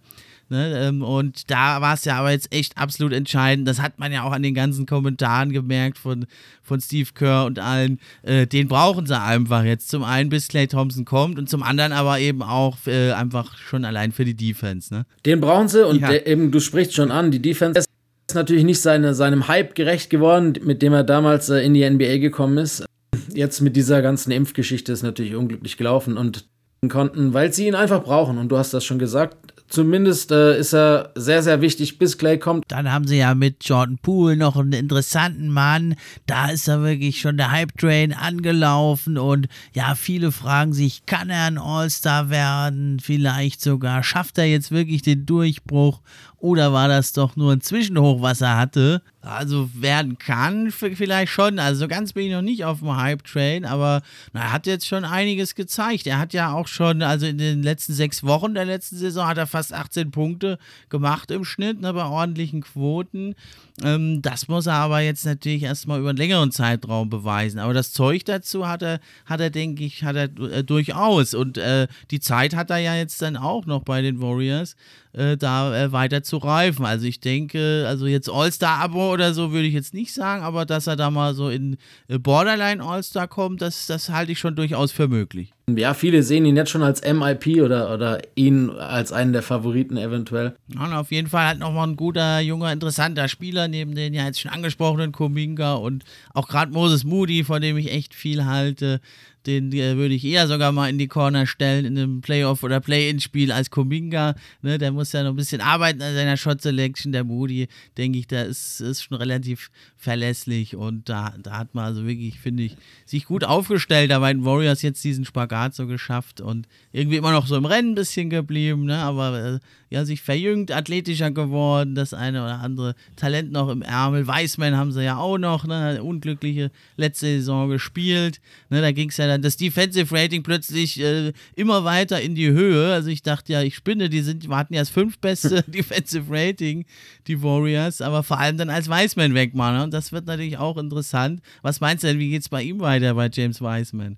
Ne, ähm, und da war es ja aber jetzt echt absolut entscheidend. Das hat man ja auch an den ganzen Kommentaren gemerkt von, von Steve Kerr und allen. Äh, den brauchen sie einfach jetzt. Zum einen, bis Clay Thompson kommt und zum anderen aber eben auch äh, einfach schon allein für die Defense. Ne? Den brauchen sie und ja. der, eben, du sprichst schon an, die Defense ist natürlich nicht seine, seinem Hype gerecht geworden, mit dem er damals äh, in die NBA gekommen ist. Jetzt mit dieser ganzen Impfgeschichte ist natürlich unglücklich gelaufen und konnten, weil sie ihn einfach brauchen. Und du hast das schon gesagt, Zumindest äh, ist er sehr, sehr wichtig, bis Clay kommt. Dann haben sie ja mit Jordan Poole noch einen interessanten Mann. Da ist er wirklich schon der Hype-Train angelaufen. Und ja, viele fragen sich, kann er ein All-Star werden? Vielleicht sogar. Schafft er jetzt wirklich den Durchbruch? Oder war das doch nur ein Zwischenhoch, was er hatte? Also werden kann vielleicht schon. Also so ganz bin ich noch nicht auf dem Hype-Train, aber na, er hat jetzt schon einiges gezeigt. Er hat ja auch schon, also in den letzten sechs Wochen der letzten Saison hat er fast 18 Punkte gemacht im Schnitt, ne, bei ordentlichen Quoten. Ähm, das muss er aber jetzt natürlich erstmal über einen längeren Zeitraum beweisen. Aber das Zeug dazu hat er, hat er, denke ich, hat er äh, durchaus. Und äh, die Zeit hat er ja jetzt dann auch noch bei den Warriors äh, da äh, weiter zu reifen. Also ich denke, also jetzt All-Star-Abo oder so würde ich jetzt nicht sagen, aber dass er da mal so in äh, Borderline All-Star kommt, das, das halte ich schon durchaus für möglich. Ja, viele sehen ihn jetzt schon als MIP oder, oder ihn als einen der Favoriten eventuell. Und auf jeden Fall halt nochmal ein guter, junger, interessanter Spieler, neben den ja jetzt schon angesprochenen Kuminga und auch gerade Moses Moody, von dem ich echt viel halte den äh, würde ich eher sogar mal in die Corner stellen in einem Playoff- oder Play-In-Spiel als Kuminga. Ne? Der muss ja noch ein bisschen arbeiten an seiner Shot-Selection. Der Moody, denke ich, der ist, ist schon relativ verlässlich und da, da hat man also wirklich, finde ich, sich gut aufgestellt. Da bei den Warriors jetzt diesen Spagat so geschafft und irgendwie immer noch so im Rennen ein bisschen geblieben, ne? aber äh, ja, sich verjüngt, athletischer geworden, das eine oder andere Talent noch im Ärmel. Weißmann haben sie ja auch noch, ne? unglückliche letzte Saison gespielt. Ne? Da ging es ja das Defensive Rating plötzlich äh, immer weiter in die Höhe. Also ich dachte ja, ich spinne, die sind, hatten ja das fünftbeste Defensive Rating, die Warriors, aber vor allem dann als Weißmann weg, Ne? Und das wird natürlich auch interessant. Was meinst du denn, wie geht es bei ihm weiter, bei James Wiseman?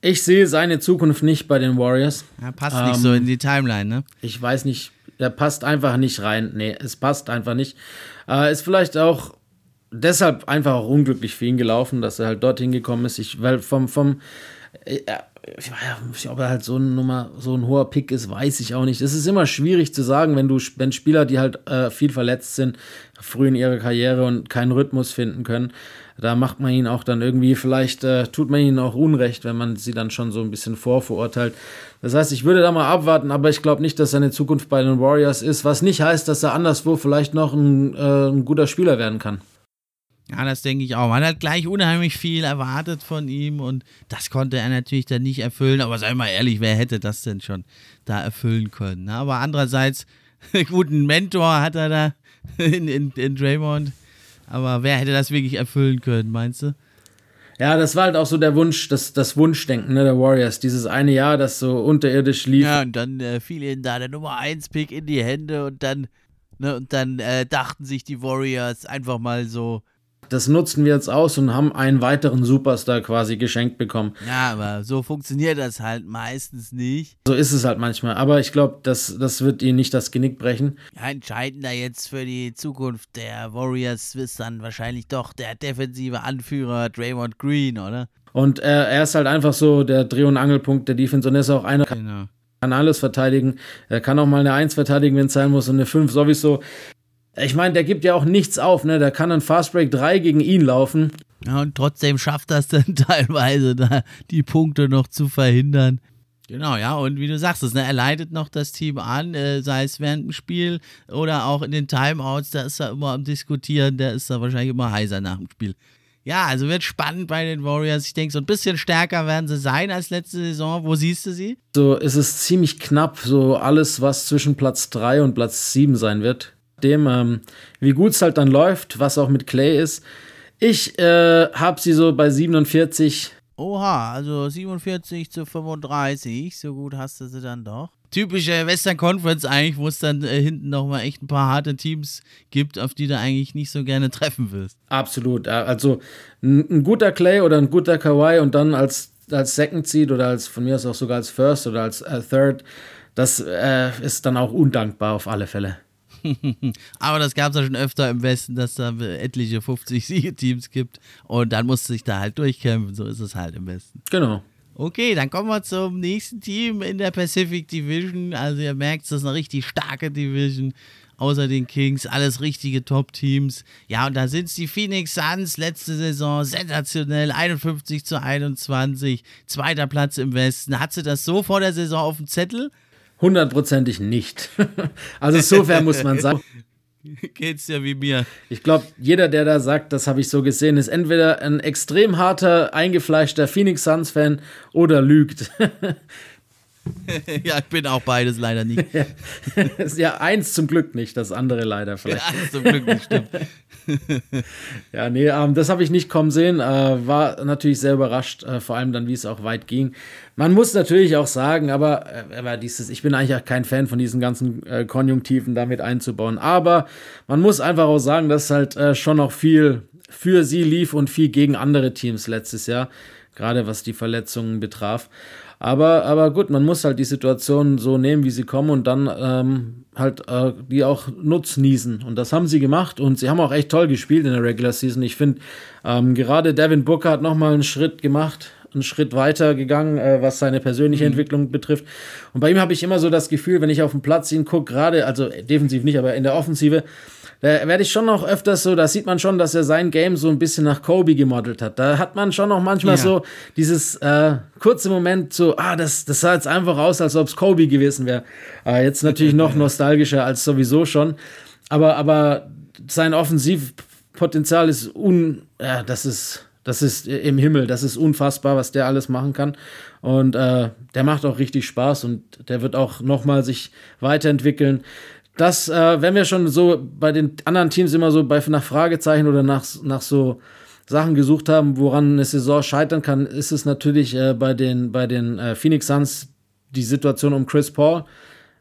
Ich sehe seine Zukunft nicht bei den Warriors. Er passt ähm, nicht so in die Timeline, ne? Ich weiß nicht, er passt einfach nicht rein. Nee, es passt einfach nicht. Äh, ist vielleicht auch deshalb einfach auch unglücklich für ihn gelaufen, dass er halt dorthin gekommen ist. Ich, weil vom, vom, äh, ob er halt so ein Nummer, so ein hoher Pick ist, weiß ich auch nicht. Es ist immer schwierig zu sagen, wenn du, wenn Spieler, die halt äh, viel verletzt sind, früh in ihrer Karriere und keinen Rhythmus finden können, da macht man ihn auch dann irgendwie, vielleicht äh, tut man ihnen auch Unrecht, wenn man sie dann schon so ein bisschen vorverurteilt. Das heißt, ich würde da mal abwarten, aber ich glaube nicht, dass seine Zukunft bei den Warriors ist, was nicht heißt, dass er anderswo vielleicht noch ein, äh, ein guter Spieler werden kann. Ja, das denke ich auch. Man hat gleich unheimlich viel erwartet von ihm und das konnte er natürlich dann nicht erfüllen. Aber sei mal ehrlich, wer hätte das denn schon da erfüllen können? Ne? Aber andererseits, guten Mentor hat er da in, in, in Draymond. Aber wer hätte das wirklich erfüllen können, meinst du? Ja, das war halt auch so der Wunsch, das, das Wunschdenken ne, der Warriors. Dieses eine Jahr, das so unterirdisch lief. Ja, und dann äh, fiel ihnen da der Nummer 1 Pick in die Hände und dann, ne, und dann äh, dachten sich die Warriors einfach mal so, das nutzen wir jetzt aus und haben einen weiteren Superstar quasi geschenkt bekommen. Ja, aber so funktioniert das halt meistens nicht. So ist es halt manchmal. Aber ich glaube, das, das wird ihnen nicht das Genick brechen. Ja, entscheidender jetzt für die Zukunft der Warriors ist dann wahrscheinlich doch der defensive Anführer Draymond Green, oder? Und er, er ist halt einfach so der Dreh- und Angelpunkt der Defense und er ist auch einer, genau. kann alles verteidigen. Er kann auch mal eine 1 verteidigen, wenn es sein muss, und eine 5 sowieso. Ich meine, der gibt ja auch nichts auf, ne? Der kann ein Fastbreak 3 gegen ihn laufen. Ja, und trotzdem schafft das dann teilweise, da die Punkte noch zu verhindern. Genau, ja, und wie du sagst, ne, er leitet noch das Team an, äh, sei es während dem Spiel oder auch in den Timeouts, da ist er immer am Diskutieren, der ist da wahrscheinlich immer heiser nach dem Spiel. Ja, also wird spannend bei den Warriors. Ich denke, so ein bisschen stärker werden sie sein als letzte Saison. Wo siehst du sie? So ist es ziemlich knapp, so alles, was zwischen Platz 3 und Platz 7 sein wird dem, ähm, wie gut es halt dann läuft, was auch mit Clay ist. Ich äh, habe sie so bei 47. Oha, also 47 zu 35, so gut hast du sie dann doch. Typische Western Conference eigentlich, wo es dann äh, hinten nochmal echt ein paar harte Teams gibt, auf die du eigentlich nicht so gerne treffen wirst. Absolut, also ein, ein guter Clay oder ein guter Kawhi und dann als, als Second Seed oder als von mir aus auch sogar als First oder als äh, Third, das äh, ist dann auch undankbar auf alle Fälle. Aber das gab es ja schon öfter im Westen, dass da etliche 50-Siege-Teams gibt und dann musst du dich da halt durchkämpfen. So ist es halt im Westen. Genau. Okay, dann kommen wir zum nächsten Team in der Pacific Division. Also ihr merkt, das ist eine richtig starke Division. Außer den Kings, alles richtige Top-Teams. Ja, und da sind es die Phoenix Suns, letzte Saison sensationell, 51 zu 21, zweiter Platz im Westen. Hat sie das so vor der Saison auf dem Zettel? Hundertprozentig nicht. also insofern muss man sagen. Geht's ja wie mir. Ich glaube, jeder, der da sagt, das habe ich so gesehen, ist entweder ein extrem harter, eingefleischter Phoenix Suns-Fan oder lügt. ja, ich bin auch beides leider nicht. ja, eins zum Glück nicht, das andere leider vielleicht. Ja, eins zum Glück nicht, stimmt. ja, nee, ähm, das habe ich nicht kommen sehen. Äh, war natürlich sehr überrascht, äh, vor allem dann, wie es auch weit ging. Man muss natürlich auch sagen, aber, äh, aber dieses, ich bin eigentlich auch kein Fan von diesen ganzen äh, Konjunktiven damit einzubauen. Aber man muss einfach auch sagen, dass halt äh, schon noch viel für sie lief und viel gegen andere Teams letztes Jahr, gerade was die Verletzungen betraf. Aber, aber gut, man muss halt die Situation so nehmen, wie sie kommen und dann ähm, halt äh, die auch nutznießen. Und das haben sie gemacht und sie haben auch echt toll gespielt in der Regular Season. Ich finde, ähm, gerade Devin Booker hat nochmal einen Schritt gemacht, einen Schritt weiter gegangen, äh, was seine persönliche mhm. Entwicklung betrifft. Und bei ihm habe ich immer so das Gefühl, wenn ich auf den Platz ihn gucke, gerade, also defensiv nicht, aber in der Offensive, da werde ich schon noch öfters so, da sieht man schon, dass er sein Game so ein bisschen nach Kobe gemodelt hat. Da hat man schon noch manchmal ja. so dieses äh, kurze Moment so, ah, das, das sah jetzt einfach aus, als ob es Kobe gewesen wäre. Äh, jetzt natürlich noch nostalgischer als sowieso schon. Aber, aber sein Offensivpotenzial ist un, ja, das ist, das ist im Himmel, das ist unfassbar, was der alles machen kann. Und äh, der macht auch richtig Spaß und der wird auch nochmal sich weiterentwickeln dass, äh, wenn wir schon so bei den anderen Teams immer so bei, nach Fragezeichen oder nach, nach so Sachen gesucht haben, woran eine Saison scheitern kann, ist es natürlich äh, bei den, bei den äh, Phoenix Suns die Situation um Chris Paul.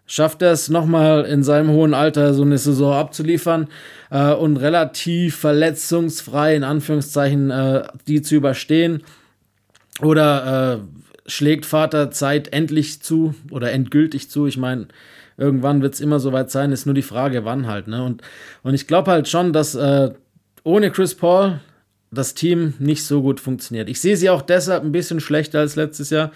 Schafft er es nochmal in seinem hohen Alter so eine Saison abzuliefern äh, und relativ verletzungsfrei, in Anführungszeichen, äh, die zu überstehen? Oder äh, schlägt Vater Zeit endlich zu oder endgültig zu? Ich meine, irgendwann wird es immer so weit sein, ist nur die Frage, wann halt. Ne? Und, und ich glaube halt schon, dass äh, ohne Chris Paul das Team nicht so gut funktioniert. Ich sehe sie auch deshalb ein bisschen schlechter als letztes Jahr.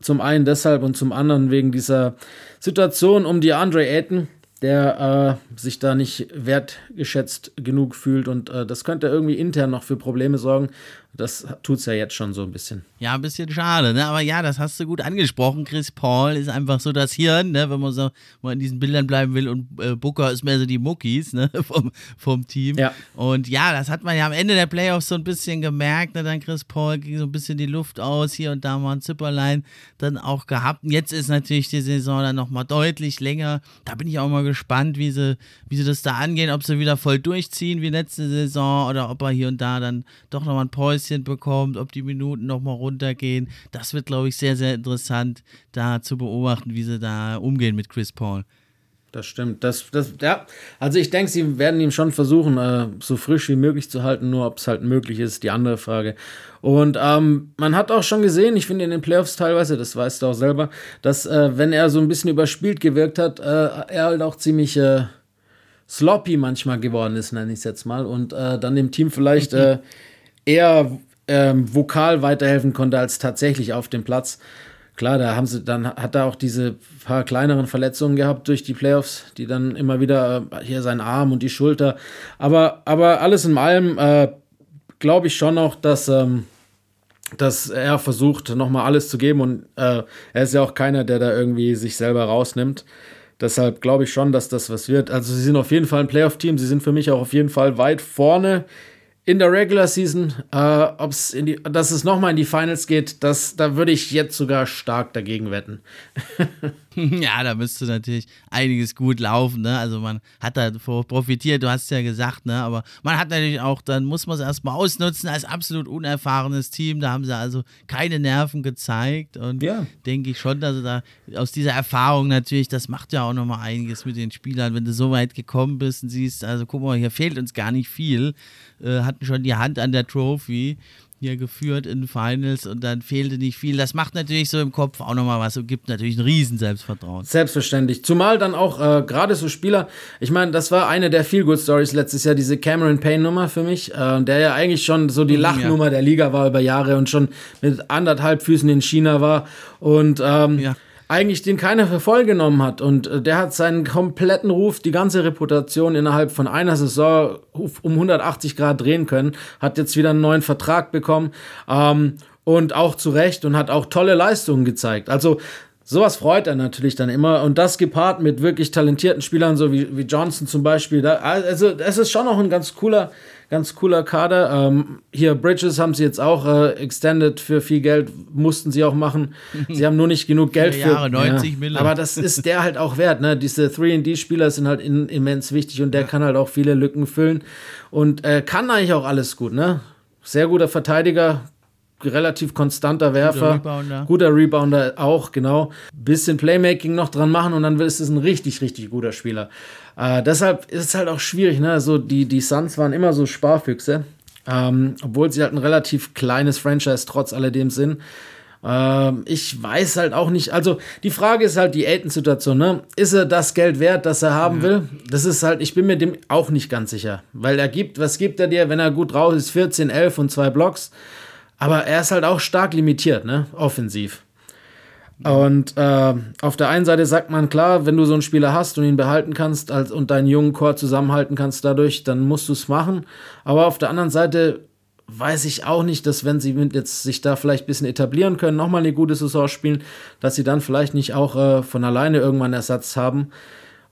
Zum einen deshalb und zum anderen wegen dieser Situation um die Andre Ayton, der äh, sich da nicht wertgeschätzt genug fühlt und äh, das könnte irgendwie intern noch für Probleme sorgen. Das tut es ja jetzt schon so ein bisschen. Ja, ein bisschen schade, ne? Aber ja, das hast du gut angesprochen. Chris Paul ist einfach so das Hirn, ne? Wenn man so mal in diesen Bildern bleiben will und äh, Booker ist mehr so die Muckis, ne? Vom, vom Team. Ja. Und ja, das hat man ja am Ende der Playoffs so ein bisschen gemerkt, ne? Dann Chris Paul ging so ein bisschen die Luft aus, hier und da mal ein Zipperlein dann auch gehabt. Und jetzt ist natürlich die Saison dann nochmal deutlich länger. Da bin ich auch mal gespannt, wie sie, wie sie das da angehen, ob sie wieder voll durchziehen wie letzte Saison oder ob er hier und da dann doch nochmal ein Päuschen bekommt, ob die Minuten nochmal runtergehen. Das wird, glaube ich, sehr, sehr interessant, da zu beobachten, wie sie da umgehen mit Chris Paul. das stimmt. Das, das, ja. Also ich denke, sie werden ihm schon versuchen, äh, so frisch wie möglich zu halten, nur ob es halt möglich ist, die andere Frage. Und ähm, man hat auch schon gesehen, ich finde in den Playoffs teilweise, das weißt du auch selber, dass äh, wenn er so ein bisschen überspielt gewirkt hat, äh, er halt auch ziemlich äh, sloppy manchmal geworden ist, nenne ich es jetzt mal. Und äh, dann dem Team vielleicht äh, eher ähm, vokal weiterhelfen konnte als tatsächlich auf dem Platz. Klar, da haben sie, dann hat er auch diese paar kleineren Verletzungen gehabt durch die Playoffs, die dann immer wieder äh, hier sein Arm und die Schulter. Aber, aber alles in allem äh, glaube ich schon noch, dass, ähm, dass er versucht, nochmal alles zu geben und äh, er ist ja auch keiner, der da irgendwie sich selber rausnimmt. Deshalb glaube ich schon, dass das was wird. Also sie sind auf jeden Fall ein Playoff-Team. Sie sind für mich auch auf jeden Fall weit vorne in der Regular Season, äh, ob's in die, dass es nochmal in die Finals geht, das, da würde ich jetzt sogar stark dagegen wetten. ja, da müsste natürlich einiges gut laufen, ne? Also man hat da profitiert, du hast ja gesagt, ne? Aber man hat natürlich auch, dann muss man es erstmal ausnutzen als absolut unerfahrenes Team. Da haben sie also keine Nerven gezeigt und ja. denke ich schon, dass da aus dieser Erfahrung natürlich, das macht ja auch nochmal einiges mit den Spielern, wenn du so weit gekommen bist und siehst, also guck mal, hier fehlt uns gar nicht viel äh, hatten schon die Hand an der Trophy hier geführt in Finals und dann fehlte nicht viel. Das macht natürlich so im Kopf auch nochmal was und gibt natürlich ein riesen Selbstvertrauen. Selbstverständlich. Zumal dann auch äh, gerade so Spieler, ich meine, das war eine der Feel-Good-Stories letztes Jahr, diese Cameron Payne-Nummer für mich, äh, der ja eigentlich schon so die Lachnummer ja. der Liga war über Jahre und schon mit anderthalb Füßen in China war und ähm, ja eigentlich den keiner für voll genommen hat. Und äh, der hat seinen kompletten Ruf, die ganze Reputation innerhalb von einer Saison um 180 Grad drehen können. Hat jetzt wieder einen neuen Vertrag bekommen. Ähm, und auch zu Recht und hat auch tolle Leistungen gezeigt. Also sowas freut er natürlich dann immer. Und das gepaart mit wirklich talentierten Spielern, so wie, wie Johnson zum Beispiel. Da, also es ist schon noch ein ganz cooler ganz cooler Kader. Ähm, hier Bridges haben sie jetzt auch äh, extended für viel Geld, mussten sie auch machen. Sie haben nur nicht genug Geld für. Jahre, 90 ja. Aber das ist der halt auch wert. Ne? Diese 3D-Spieler sind halt in, immens wichtig und der ja. kann halt auch viele Lücken füllen und äh, kann eigentlich auch alles gut. Ne? Sehr guter Verteidiger, relativ konstanter Werfer. Guter Rebounder. Guter Rebounder auch, genau. Bisschen Playmaking noch dran machen und dann ist es ein richtig, richtig guter Spieler. Äh, deshalb ist es halt auch schwierig, ne? Also die, die Suns waren immer so Sparfüchse, ähm, obwohl sie halt ein relativ kleines Franchise trotz alledem sind. Ähm, ich weiß halt auch nicht, also die Frage ist halt die Aiton-Situation, ne? Ist er das Geld wert, das er haben ja. will? Das ist halt, ich bin mir dem auch nicht ganz sicher, weil er gibt, was gibt er dir, wenn er gut drauf ist? 14, 11 und zwei Blocks. Aber er ist halt auch stark limitiert, ne? Offensiv. Und äh, auf der einen Seite sagt man, klar, wenn du so einen Spieler hast und ihn behalten kannst als, und deinen jungen Chor zusammenhalten kannst dadurch, dann musst du es machen. Aber auf der anderen Seite weiß ich auch nicht, dass wenn sie jetzt sich da vielleicht ein bisschen etablieren können, nochmal eine gute Saison spielen, dass sie dann vielleicht nicht auch äh, von alleine irgendwann Ersatz haben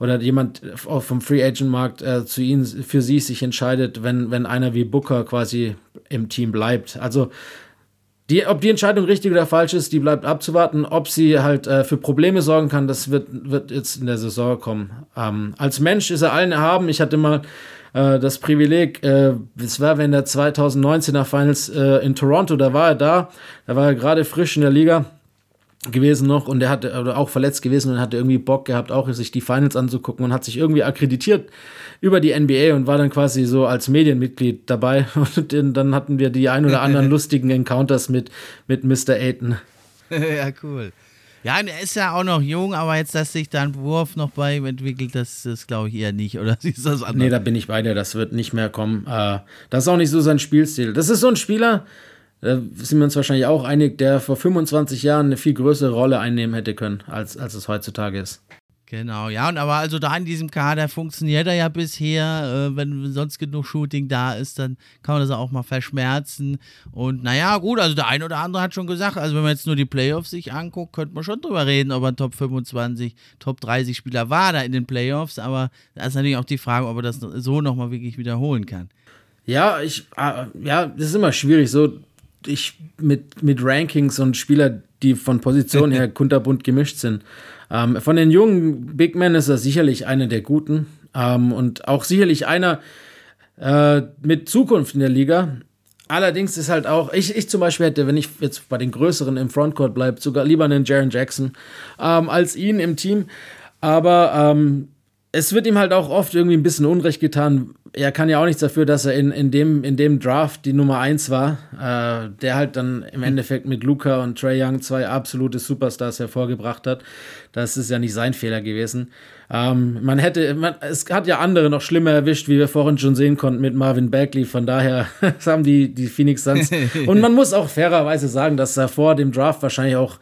oder jemand vom Free Agent Markt äh, zu ihnen für sie sich entscheidet, wenn, wenn einer wie Booker quasi im Team bleibt. Also die, ob die Entscheidung richtig oder falsch ist, die bleibt abzuwarten. Ob sie halt äh, für Probleme sorgen kann, das wird, wird jetzt in der Saison kommen. Ähm, als Mensch ist er allen erhaben. Ich hatte mal äh, das Privileg, äh, es war wenn der 2019er Finals äh, in Toronto, da war er da, da war er gerade frisch in der Liga gewesen noch und er hatte oder auch verletzt gewesen und hatte irgendwie Bock gehabt, auch sich die Finals anzugucken und hat sich irgendwie akkreditiert über die NBA und war dann quasi so als Medienmitglied dabei und dann hatten wir die ein oder anderen lustigen Encounters mit, mit Mr. Aiton. ja, cool. Ja, er ist ja auch noch jung, aber jetzt, dass sich da ein Wurf noch bei ihm entwickelt, das, das glaube ich eher nicht, oder siehst du das anders? Nee, da bin ich bei dir, das wird nicht mehr kommen. Äh, das ist auch nicht so sein Spielstil. Das ist so ein Spieler, da sind wir uns wahrscheinlich auch einig, der vor 25 Jahren eine viel größere Rolle einnehmen hätte können, als, als es heutzutage ist. Genau, ja, und aber also da in diesem Kader funktioniert er ja bisher. Äh, wenn sonst genug Shooting da ist, dann kann man das auch mal verschmerzen. Und naja, gut, also der eine oder andere hat schon gesagt, also wenn man jetzt nur die Playoffs sich anguckt, könnte man schon drüber reden, ob er Top 25, Top 30 Spieler war da in den Playoffs. Aber da ist natürlich auch die Frage, ob er das so nochmal wirklich wiederholen kann. Ja, ich, äh, ja, das ist immer schwierig. So, ich mit, mit Rankings und Spieler, die von Position her kunterbunt gemischt sind. Ähm, von den jungen Big Men ist er sicherlich einer der guten ähm, und auch sicherlich einer äh, mit Zukunft in der Liga. Allerdings ist halt auch, ich, ich zum Beispiel hätte, wenn ich jetzt bei den Größeren im Frontcourt bleibe, sogar lieber einen Jaron Jackson ähm, als ihn im Team. Aber ähm, es wird ihm halt auch oft irgendwie ein bisschen Unrecht getan. Er kann ja auch nichts dafür, dass er in, in, dem, in dem Draft die Nummer 1 war, äh, der halt dann im Endeffekt mit Luca und Trey Young zwei absolute Superstars hervorgebracht hat. Das ist ja nicht sein Fehler gewesen. Ähm, man hätte, man, es hat ja andere noch schlimmer erwischt, wie wir vorhin schon sehen konnten mit Marvin Bagley. Von daher haben die, die Phoenix Suns. und man muss auch fairerweise sagen, dass er vor dem Draft wahrscheinlich auch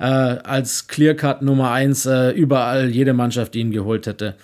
äh, als Clearcut Nummer 1 äh, überall jede Mannschaft ihn geholt hätte.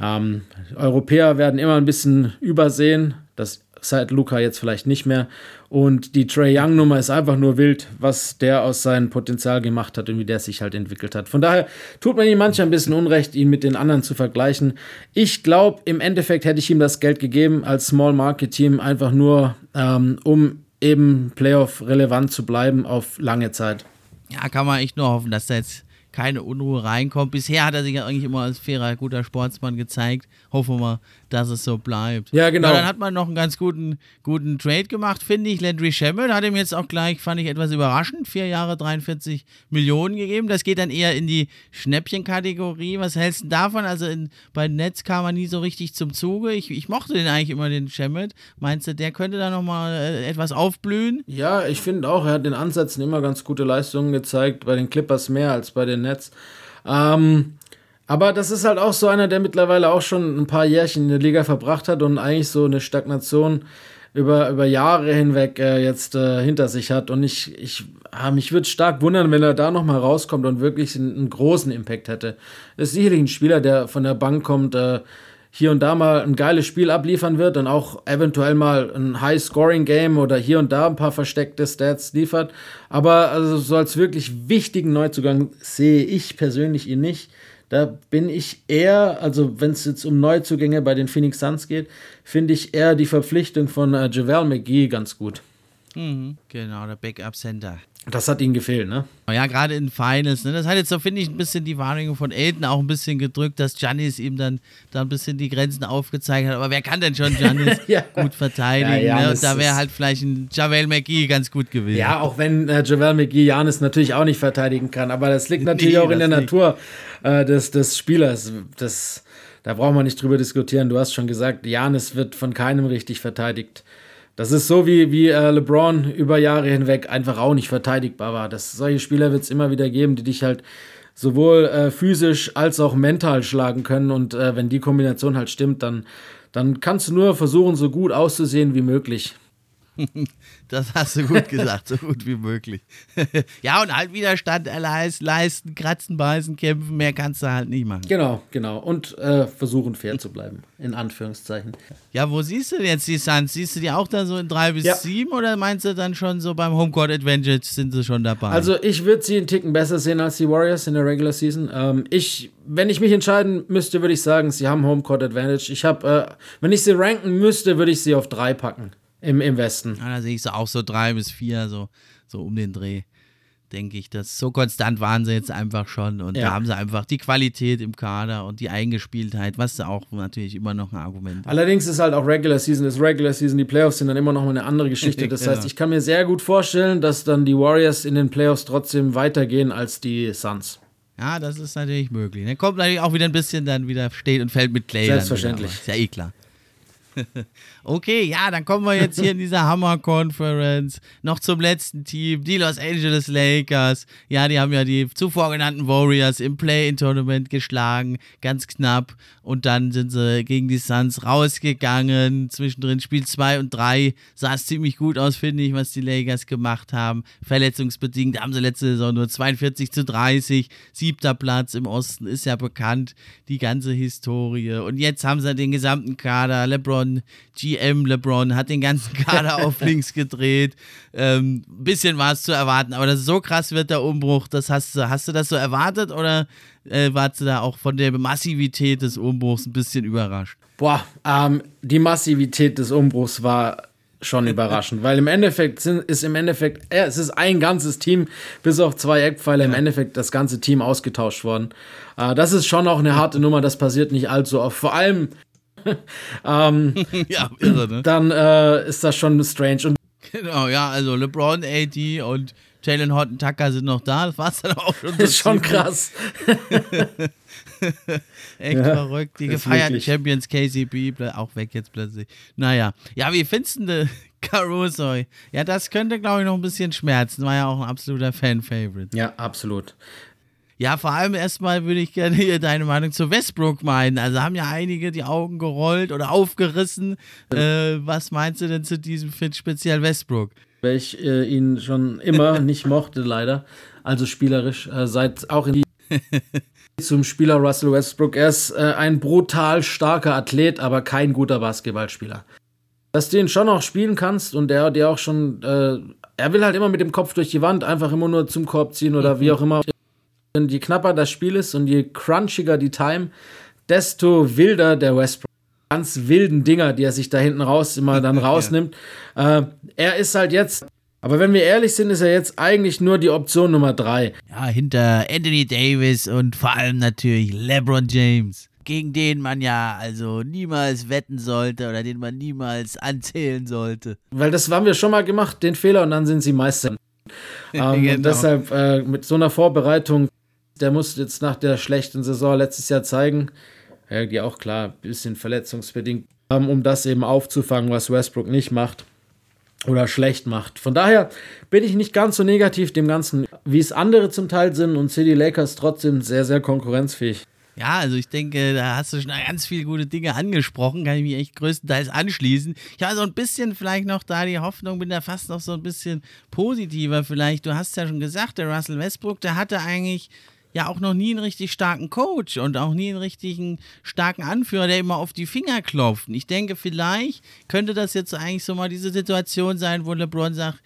Ähm, Europäer werden immer ein bisschen übersehen. Das seit Luca jetzt vielleicht nicht mehr. Und die Trey Young Nummer ist einfach nur wild, was der aus seinem Potenzial gemacht hat und wie der sich halt entwickelt hat. Von daher tut man ihm manchmal ein bisschen Unrecht, ihn mit den anderen zu vergleichen. Ich glaube, im Endeffekt hätte ich ihm das Geld gegeben als Small Market Team, einfach nur, ähm, um eben Playoff relevant zu bleiben auf lange Zeit ja, kann man echt nur hoffen, dass da jetzt keine Unruhe reinkommt. Bisher hat er sich ja eigentlich immer als fairer, guter Sportsmann gezeigt. Hoffen wir, dass es so bleibt. Ja, genau. Ja, dann hat man noch einen ganz guten, guten Trade gemacht, finde ich. Landry Shamet hat ihm jetzt auch gleich, fand ich etwas überraschend, vier Jahre 43 Millionen gegeben. Das geht dann eher in die Schnäppchenkategorie. Was hältst du davon? Also in, bei Netz kam er nie so richtig zum Zuge. Ich, ich mochte den eigentlich immer, den Shamet. Meinst du, der könnte da nochmal äh, etwas aufblühen? Ja, ich finde auch, er hat den Ansätzen immer ganz gute Leistungen gezeigt. Bei den Clippers mehr als bei den Nets. Ähm, aber das ist halt auch so einer, der mittlerweile auch schon ein paar Jährchen in der Liga verbracht hat und eigentlich so eine Stagnation über, über Jahre hinweg äh, jetzt äh, hinter sich hat. Und ich, ich ah, mich würde stark wundern, wenn er da nochmal rauskommt und wirklich einen, einen, großen Impact hätte. ist sicherlich ein Spieler, der von der Bank kommt, äh, hier und da mal ein geiles Spiel abliefern wird und auch eventuell mal ein High-Scoring-Game oder hier und da ein paar versteckte Stats liefert. Aber also so als wirklich wichtigen Neuzugang sehe ich persönlich ihn nicht. Da bin ich eher, also wenn es jetzt um Neuzugänge bei den Phoenix Suns geht, finde ich eher die Verpflichtung von äh, JaVale McGee ganz gut. Mhm, genau, der Backup Center. Das hat ihnen gefehlt, ne? Ja, gerade in Finals. Ne? Das hat jetzt so, finde ich, ein bisschen die Wahrnehmung von Elton auch ein bisschen gedrückt, dass Giannis ihm dann, dann ein bisschen die Grenzen aufgezeigt hat. Aber wer kann denn schon Giannis ja. gut verteidigen? Ja, ne? Und da wäre halt vielleicht ein Javel McGee ganz gut gewesen. Ja, auch wenn äh, Javel McGee Janis natürlich auch nicht verteidigen kann. Aber das liegt natürlich nee, auch in der nicht. Natur äh, des, des Spielers. Das, da braucht man nicht drüber diskutieren. Du hast schon gesagt, Janis wird von keinem richtig verteidigt. Das ist so wie, wie äh, LeBron über Jahre hinweg einfach auch nicht verteidigbar war. Das, solche Spieler wird es immer wieder geben, die dich halt sowohl äh, physisch als auch mental schlagen können. Und äh, wenn die Kombination halt stimmt, dann, dann kannst du nur versuchen, so gut auszusehen wie möglich. Das hast du gut gesagt, so gut wie möglich. ja, und halt Widerstand leisten, kratzen, beißen, kämpfen, mehr kannst du halt nicht machen. Genau, genau. Und äh, versuchen fair zu bleiben, in Anführungszeichen. Ja, wo siehst du denn jetzt die Suns? Siehst du die auch da so in drei bis ja. sieben oder meinst du dann schon so beim Homecourt Advantage sind sie schon dabei? Also ich würde sie einen Ticken besser sehen als die Warriors in der Regular Season. Ähm, ich, wenn ich mich entscheiden müsste, würde ich sagen, sie haben Homecourt Advantage. Ich habe, äh, wenn ich sie ranken müsste, würde ich sie auf drei packen. Im, im Westen. Ja, da sehe ich so auch so drei bis vier, so, so um den Dreh, denke ich. Das, so konstant waren sie jetzt einfach schon. Und ja. da haben sie einfach die Qualität im Kader und die Eingespieltheit, was auch natürlich immer noch ein Argument ist. Allerdings ist halt auch Regular Season, ist Regular Season, die Playoffs sind dann immer noch mal eine andere Geschichte. Das heißt, ich kann mir sehr gut vorstellen, dass dann die Warriors in den Playoffs trotzdem weitergehen als die Suns. Ja, das ist natürlich möglich. Dann kommt natürlich auch wieder ein bisschen dann wieder steht und fällt mit Clay. Selbstverständlich. Ist ja eh klar. okay, ja, dann kommen wir jetzt hier in dieser Hammer-Conference noch zum letzten Team, die Los Angeles Lakers. Ja, die haben ja die zuvor genannten Warriors im Play-In-Tournament geschlagen, ganz knapp. Und dann sind sie gegen die Suns rausgegangen. Zwischendrin Spiel 2 und 3 sah es ziemlich gut aus, finde ich, was die Lakers gemacht haben. Verletzungsbedingt haben sie letzte Saison nur 42 zu 30. Siebter Platz im Osten ist ja bekannt, die ganze Historie. Und jetzt haben sie den gesamten Kader. LeBron LeBron, GM LeBron hat den ganzen Kader auf links gedreht. Ähm, bisschen war es zu erwarten, aber das so krass wird der Umbruch. Das hast du, hast du das so erwartet oder äh, warst du da auch von der Massivität des Umbruchs ein bisschen überrascht? Boah, ähm, die Massivität des Umbruchs war schon überraschend, weil im Endeffekt sind, ist im Endeffekt, ja, es ist ein ganzes Team, bis auf zwei Eckpfeiler, im Endeffekt das ganze Team ausgetauscht worden. Äh, das ist schon auch eine harte Nummer, das passiert nicht allzu oft. Vor allem ähm, ja, irre, ne? Dann äh, ist das schon strange. Und genau, ja, also LeBron, AD und Jalen Horton Tucker sind noch da. Das war es dann auch schon. Das ist schon krass. Echt ja, verrückt. Die gefeierten Champions KCB, auch weg jetzt plötzlich. Naja. Ja, wie findest du Caruso? Ja, das könnte, glaube ich, noch ein bisschen schmerzen. War ja auch ein absoluter Fan-Favorite. Ja, absolut. Ja, vor allem erstmal würde ich gerne hier deine Meinung zu Westbrook meinen. Also haben ja einige die Augen gerollt oder aufgerissen. Äh, was meinst du denn zu diesem Fit speziell Westbrook? Weil ich äh, ihn schon immer nicht mochte, leider. Also spielerisch, äh, seit auch in die zum Spieler Russell Westbrook. Er ist äh, ein brutal starker Athlet, aber kein guter Basketballspieler. Dass du ihn schon auch spielen kannst und der, der auch schon, äh, er will halt immer mit dem Kopf durch die Wand einfach immer nur zum Korb ziehen oder wie auch immer je knapper das Spiel ist und je crunchiger die Time, desto wilder der Westbrook. Ganz wilden Dinger, die er sich da hinten raus immer dann rausnimmt. ja. äh, er ist halt jetzt, aber wenn wir ehrlich sind, ist er jetzt eigentlich nur die Option Nummer drei. Ja, hinter Anthony Davis und vor allem natürlich LeBron James gegen den man ja also niemals wetten sollte oder den man niemals anzählen sollte. Weil das haben wir schon mal gemacht, den Fehler, und dann sind sie Meister. ähm, genau. Und deshalb äh, mit so einer Vorbereitung der muss jetzt nach der schlechten Saison letztes Jahr zeigen, ja, die auch klar, ein bisschen verletzungsbedingt, um das eben aufzufangen, was Westbrook nicht macht oder schlecht macht. Von daher bin ich nicht ganz so negativ dem Ganzen, wie es andere zum Teil sind und City Lakers trotzdem sehr, sehr konkurrenzfähig. Ja, also ich denke, da hast du schon ganz viele gute Dinge angesprochen, kann ich mich echt größtenteils anschließen. Ich habe so ein bisschen vielleicht noch da die Hoffnung, bin da fast noch so ein bisschen positiver vielleicht. Du hast ja schon gesagt, der Russell Westbrook, der hatte eigentlich ja auch noch nie einen richtig starken Coach und auch nie einen richtigen starken Anführer, der immer auf die Finger klopft. Ich denke, vielleicht könnte das jetzt eigentlich so mal diese Situation sein, wo LeBron sagt,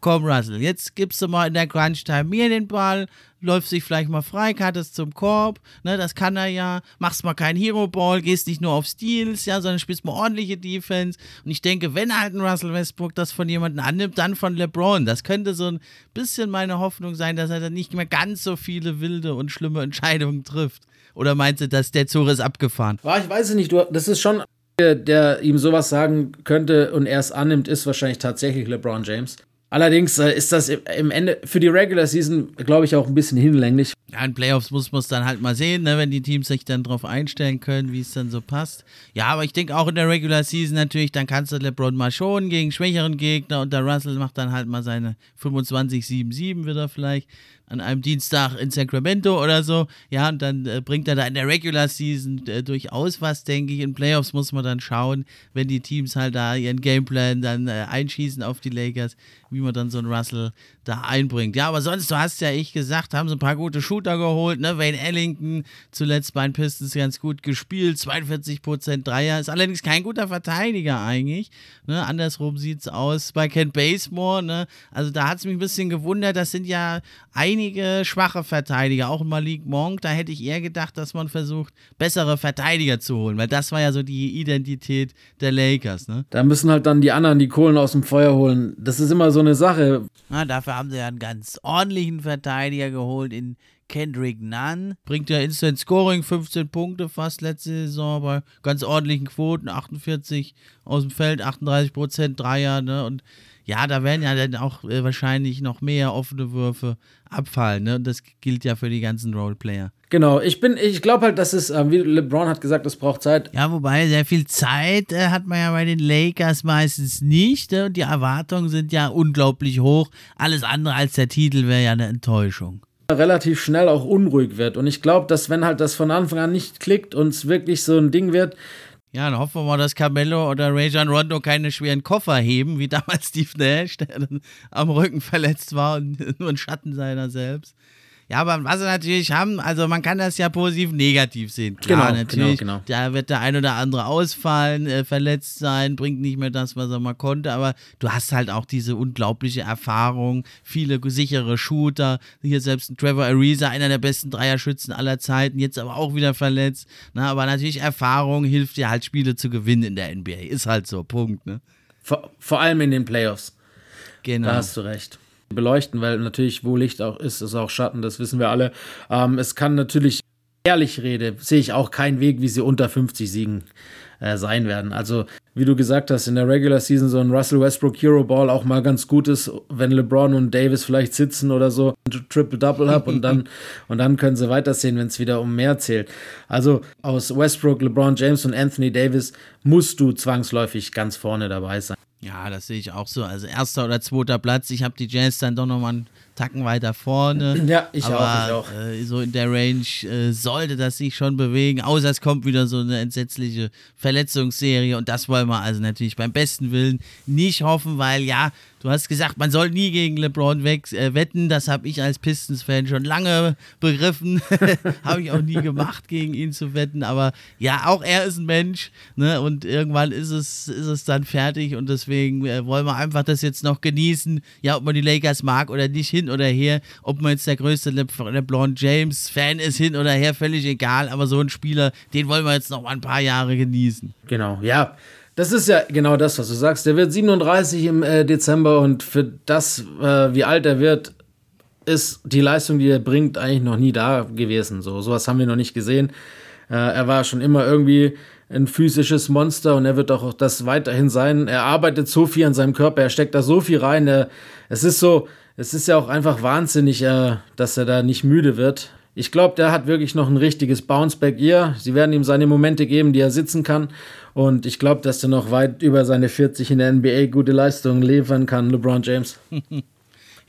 komm Russell, jetzt gibst du mal in der Crunch-Time mir den Ball, läufst dich vielleicht mal frei, kartest zum Korb, ne, das kann er ja, machst mal keinen Hero-Ball, gehst nicht nur auf Steals, ja, sondern spielst mal ordentliche Defense und ich denke, wenn halt ein Russell Westbrook das von jemandem annimmt, dann von LeBron, das könnte so ein bisschen meine Hoffnung sein, dass er dann nicht mehr ganz so viele wilde und schlimme Entscheidungen trifft. Oder meinst du, dass der Zug ist abgefahren? Ich weiß es nicht, du, das ist schon der ihm sowas sagen könnte und er es annimmt, ist wahrscheinlich tatsächlich LeBron James. Allerdings äh, ist das im Ende für die Regular Season, glaube ich, auch ein bisschen hinlänglich. Ja, in Playoffs muss man es dann halt mal sehen, ne, wenn die Teams sich dann drauf einstellen können, wie es dann so passt. Ja, aber ich denke auch in der Regular Season natürlich, dann kannst du LeBron mal schonen gegen schwächeren Gegner und der Russell macht dann halt mal seine 25-7-7 wieder vielleicht an einem Dienstag in Sacramento oder so. Ja, und dann äh, bringt er da in der Regular Season äh, durchaus was, denke ich. In Playoffs muss man dann schauen, wenn die Teams halt da ihren Gameplan dann äh, einschießen auf die Lakers, wie man dann so einen Russell da einbringt. Ja, aber sonst, du hast ja ich gesagt, haben sie ein paar gute Shooter geholt, ne? Wayne Ellington zuletzt bei den Pistons ganz gut gespielt, 42% Dreier, ist allerdings kein guter Verteidiger eigentlich, ne? Andersrum sieht es aus bei Kent Basemore, ne? Also da hat es mich ein bisschen gewundert, das sind ja einige schwache Verteidiger, auch Malik Monk, da hätte ich eher gedacht, dass man versucht, bessere Verteidiger zu holen, weil das war ja so die Identität der Lakers, ne? Da müssen halt dann die anderen die Kohlen aus dem Feuer holen. Das ist immer so eine Sache. Na, dafür haben sie ja einen ganz ordentlichen Verteidiger geholt in Kendrick Nunn. Bringt ja Instant Scoring, 15 Punkte fast letzte Saison bei ganz ordentlichen Quoten, 48 aus dem Feld, 38 Prozent Dreier, ne? Und ja, da werden ja dann auch äh, wahrscheinlich noch mehr offene Würfe abfallen, ne? Und das gilt ja für die ganzen Roleplayer. Genau, ich bin, ich glaube halt, dass es, äh, wie LeBron hat gesagt, es braucht Zeit. Ja, wobei sehr viel Zeit äh, hat man ja bei den Lakers meistens nicht. Äh, die Erwartungen sind ja unglaublich hoch. Alles andere als der Titel wäre ja eine Enttäuschung relativ schnell auch unruhig wird. Und ich glaube, dass wenn halt das von Anfang an nicht klickt und es wirklich so ein Ding wird, ja, dann hoffen wir mal, dass Carmelo oder Rajon Rondo keine schweren Koffer heben, wie damals Steve Nash, der dann am Rücken verletzt war und nur ein Schatten seiner selbst. Ja, aber was sie natürlich haben, also man kann das ja positiv negativ sehen. Klar, genau, natürlich, genau, genau. da wird der ein oder andere ausfallen, äh, verletzt sein, bringt nicht mehr das, was er mal konnte, aber du hast halt auch diese unglaubliche Erfahrung, viele sichere Shooter, hier selbst ein Trevor Ariza, einer der besten Dreierschützen aller Zeiten, jetzt aber auch wieder verletzt. Na, aber natürlich Erfahrung hilft dir halt Spiele zu gewinnen in der NBA, ist halt so, Punkt. Ne? Vor, vor allem in den Playoffs. Genau. Da hast du recht beleuchten, weil natürlich, wo Licht auch ist, ist auch Schatten, das wissen wir alle. Ähm, es kann natürlich, ehrlich rede, sehe ich auch keinen Weg, wie sie unter 50 Siegen äh, sein werden. Also wie du gesagt hast, in der Regular Season so ein Russell Westbrook Hero Ball auch mal ganz gut ist, wenn LeBron und Davis vielleicht sitzen oder so, Triple-Double ab und dann, und dann können sie weitersehen, wenn es wieder um mehr zählt. Also aus Westbrook, LeBron James und Anthony Davis musst du zwangsläufig ganz vorne dabei sein. Ja, das sehe ich auch so. Also erster oder zweiter Platz. Ich habe die Jazz dann doch nochmal einen Tacken weiter vorne. Ja, ich Aber, auch. Ich auch. Äh, so in der Range äh, sollte das sich schon bewegen. Außer es kommt wieder so eine entsetzliche Verletzungsserie. Und das wollen wir also natürlich beim besten Willen nicht hoffen, weil ja, Du hast gesagt, man soll nie gegen LeBron äh, wetten. Das habe ich als Pistons-Fan schon lange begriffen. habe ich auch nie gemacht, gegen ihn zu wetten. Aber ja, auch er ist ein Mensch. Ne? Und irgendwann ist es, ist es dann fertig. Und deswegen äh, wollen wir einfach das jetzt noch genießen. Ja, ob man die Lakers mag oder nicht, hin oder her. Ob man jetzt der größte Le LeBron James-Fan ist, hin oder her, völlig egal. Aber so ein Spieler, den wollen wir jetzt noch mal ein paar Jahre genießen. Genau, ja. Das ist ja genau das, was du sagst. Der wird 37 im äh, Dezember und für das, äh, wie alt er wird, ist die Leistung, die er bringt, eigentlich noch nie da gewesen. So sowas haben wir noch nicht gesehen. Äh, er war schon immer irgendwie ein physisches Monster und er wird auch das weiterhin sein. Er arbeitet so viel an seinem Körper, er steckt da so viel rein. Er, es ist so, es ist ja auch einfach wahnsinnig, äh, dass er da nicht müde wird. Ich glaube, der hat wirklich noch ein richtiges Bounceback-Year. Sie werden ihm seine Momente geben, die er sitzen kann. Und ich glaube, dass er noch weit über seine 40 in der NBA gute Leistungen liefern kann, LeBron James.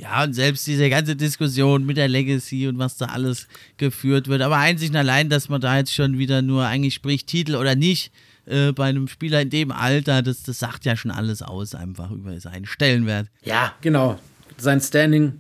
Ja, und selbst diese ganze Diskussion mit der Legacy und was da alles geführt wird. Aber einzig und allein, dass man da jetzt schon wieder nur eigentlich spricht, Titel oder nicht, äh, bei einem Spieler in dem Alter, das, das sagt ja schon alles aus, einfach über seinen Stellenwert. Ja, genau. Sein Standing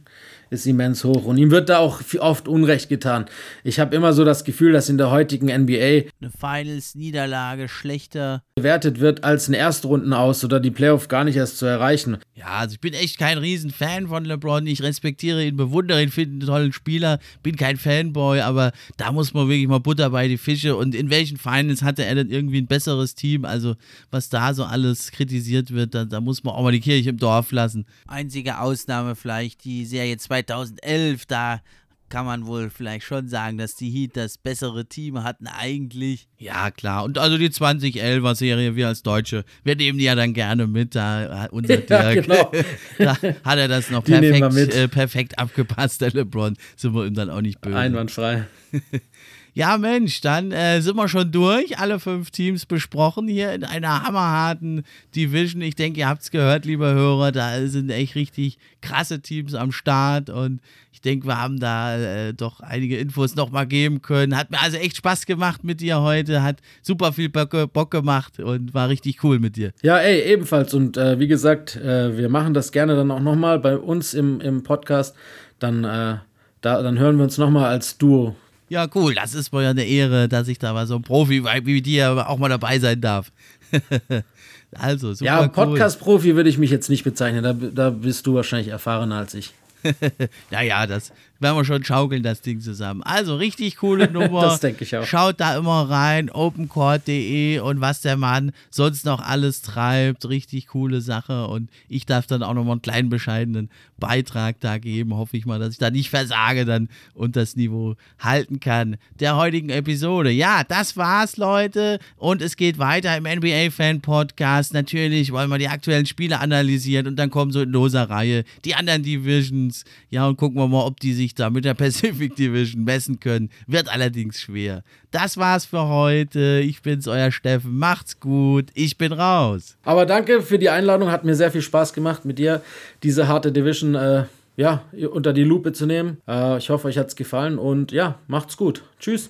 ist immens hoch. Und ihm wird da auch oft Unrecht getan. Ich habe immer so das Gefühl, dass in der heutigen NBA eine Finals-Niederlage schlechter bewertet wird als ein Erstrunden aus oder die Playoff gar nicht erst zu erreichen. Ja, also ich bin echt kein Riesenfan von LeBron. Ich respektiere ihn, bewundere ihn, finde einen tollen Spieler, bin kein Fanboy, aber da muss man wirklich mal Butter bei die Fische. Und in welchen Finals hatte er denn irgendwie ein besseres Team? Also, was da so alles kritisiert wird, da, da muss man auch mal die Kirche im Dorf lassen. Einzige Ausnahme vielleicht die Serie 2011, da kann man wohl vielleicht schon sagen, dass die Heat das bessere Team hatten eigentlich. Ja, klar. Und also die 2011er Serie, wir als Deutsche, wir nehmen die ja dann gerne mit. Da hat unser Dirk, ja, genau. da hat er das noch perfekt, äh, perfekt abgepasst, der LeBron. Sind wir ihm dann auch nicht böse. Einwandfrei. Ja, Mensch, dann äh, sind wir schon durch. Alle fünf Teams besprochen hier in einer hammerharten Division. Ich denke, ihr habt es gehört, liebe Hörer. Da sind echt richtig krasse Teams am Start. Und ich denke, wir haben da äh, doch einige Infos nochmal geben können. Hat mir also echt Spaß gemacht mit dir heute. Hat super viel Bock, gemacht und war richtig cool mit dir. Ja, ey, ebenfalls. Und äh, wie gesagt, äh, wir machen das gerne dann auch nochmal bei uns im, im Podcast. Dann, äh, da, dann hören wir uns nochmal als Duo. Ja, cool. Das ist mir ja eine Ehre, dass ich da mal so ein Profi wie dir auch mal dabei sein darf. also, super. Ja, Podcast-Profi würde ich mich jetzt nicht bezeichnen. Da, da bist du wahrscheinlich erfahrener als ich. ja, ja, das werden wir schon schaukeln, das Ding zusammen. Also richtig coole Nummer. das denke ich auch. Schaut da immer rein, opencourt.de und was der Mann sonst noch alles treibt. Richtig coole Sache. Und ich darf dann auch nochmal einen kleinen bescheidenen Beitrag da geben. Hoffe ich mal, dass ich da nicht versage dann und das Niveau halten kann. Der heutigen Episode. Ja, das war's, Leute. Und es geht weiter im NBA-Fan-Podcast. Natürlich wollen wir die aktuellen Spiele analysieren und dann kommen so in loser Reihe die anderen Divisions. Ja, und gucken wir mal, ob die sich sich da mit der Pacific Division messen können. Wird allerdings schwer. Das war's für heute. Ich bin's, euer Steffen. Macht's gut. Ich bin raus. Aber danke für die Einladung. Hat mir sehr viel Spaß gemacht, mit dir diese harte Division äh, ja, unter die Lupe zu nehmen. Äh, ich hoffe, euch hat's gefallen und ja, macht's gut. Tschüss.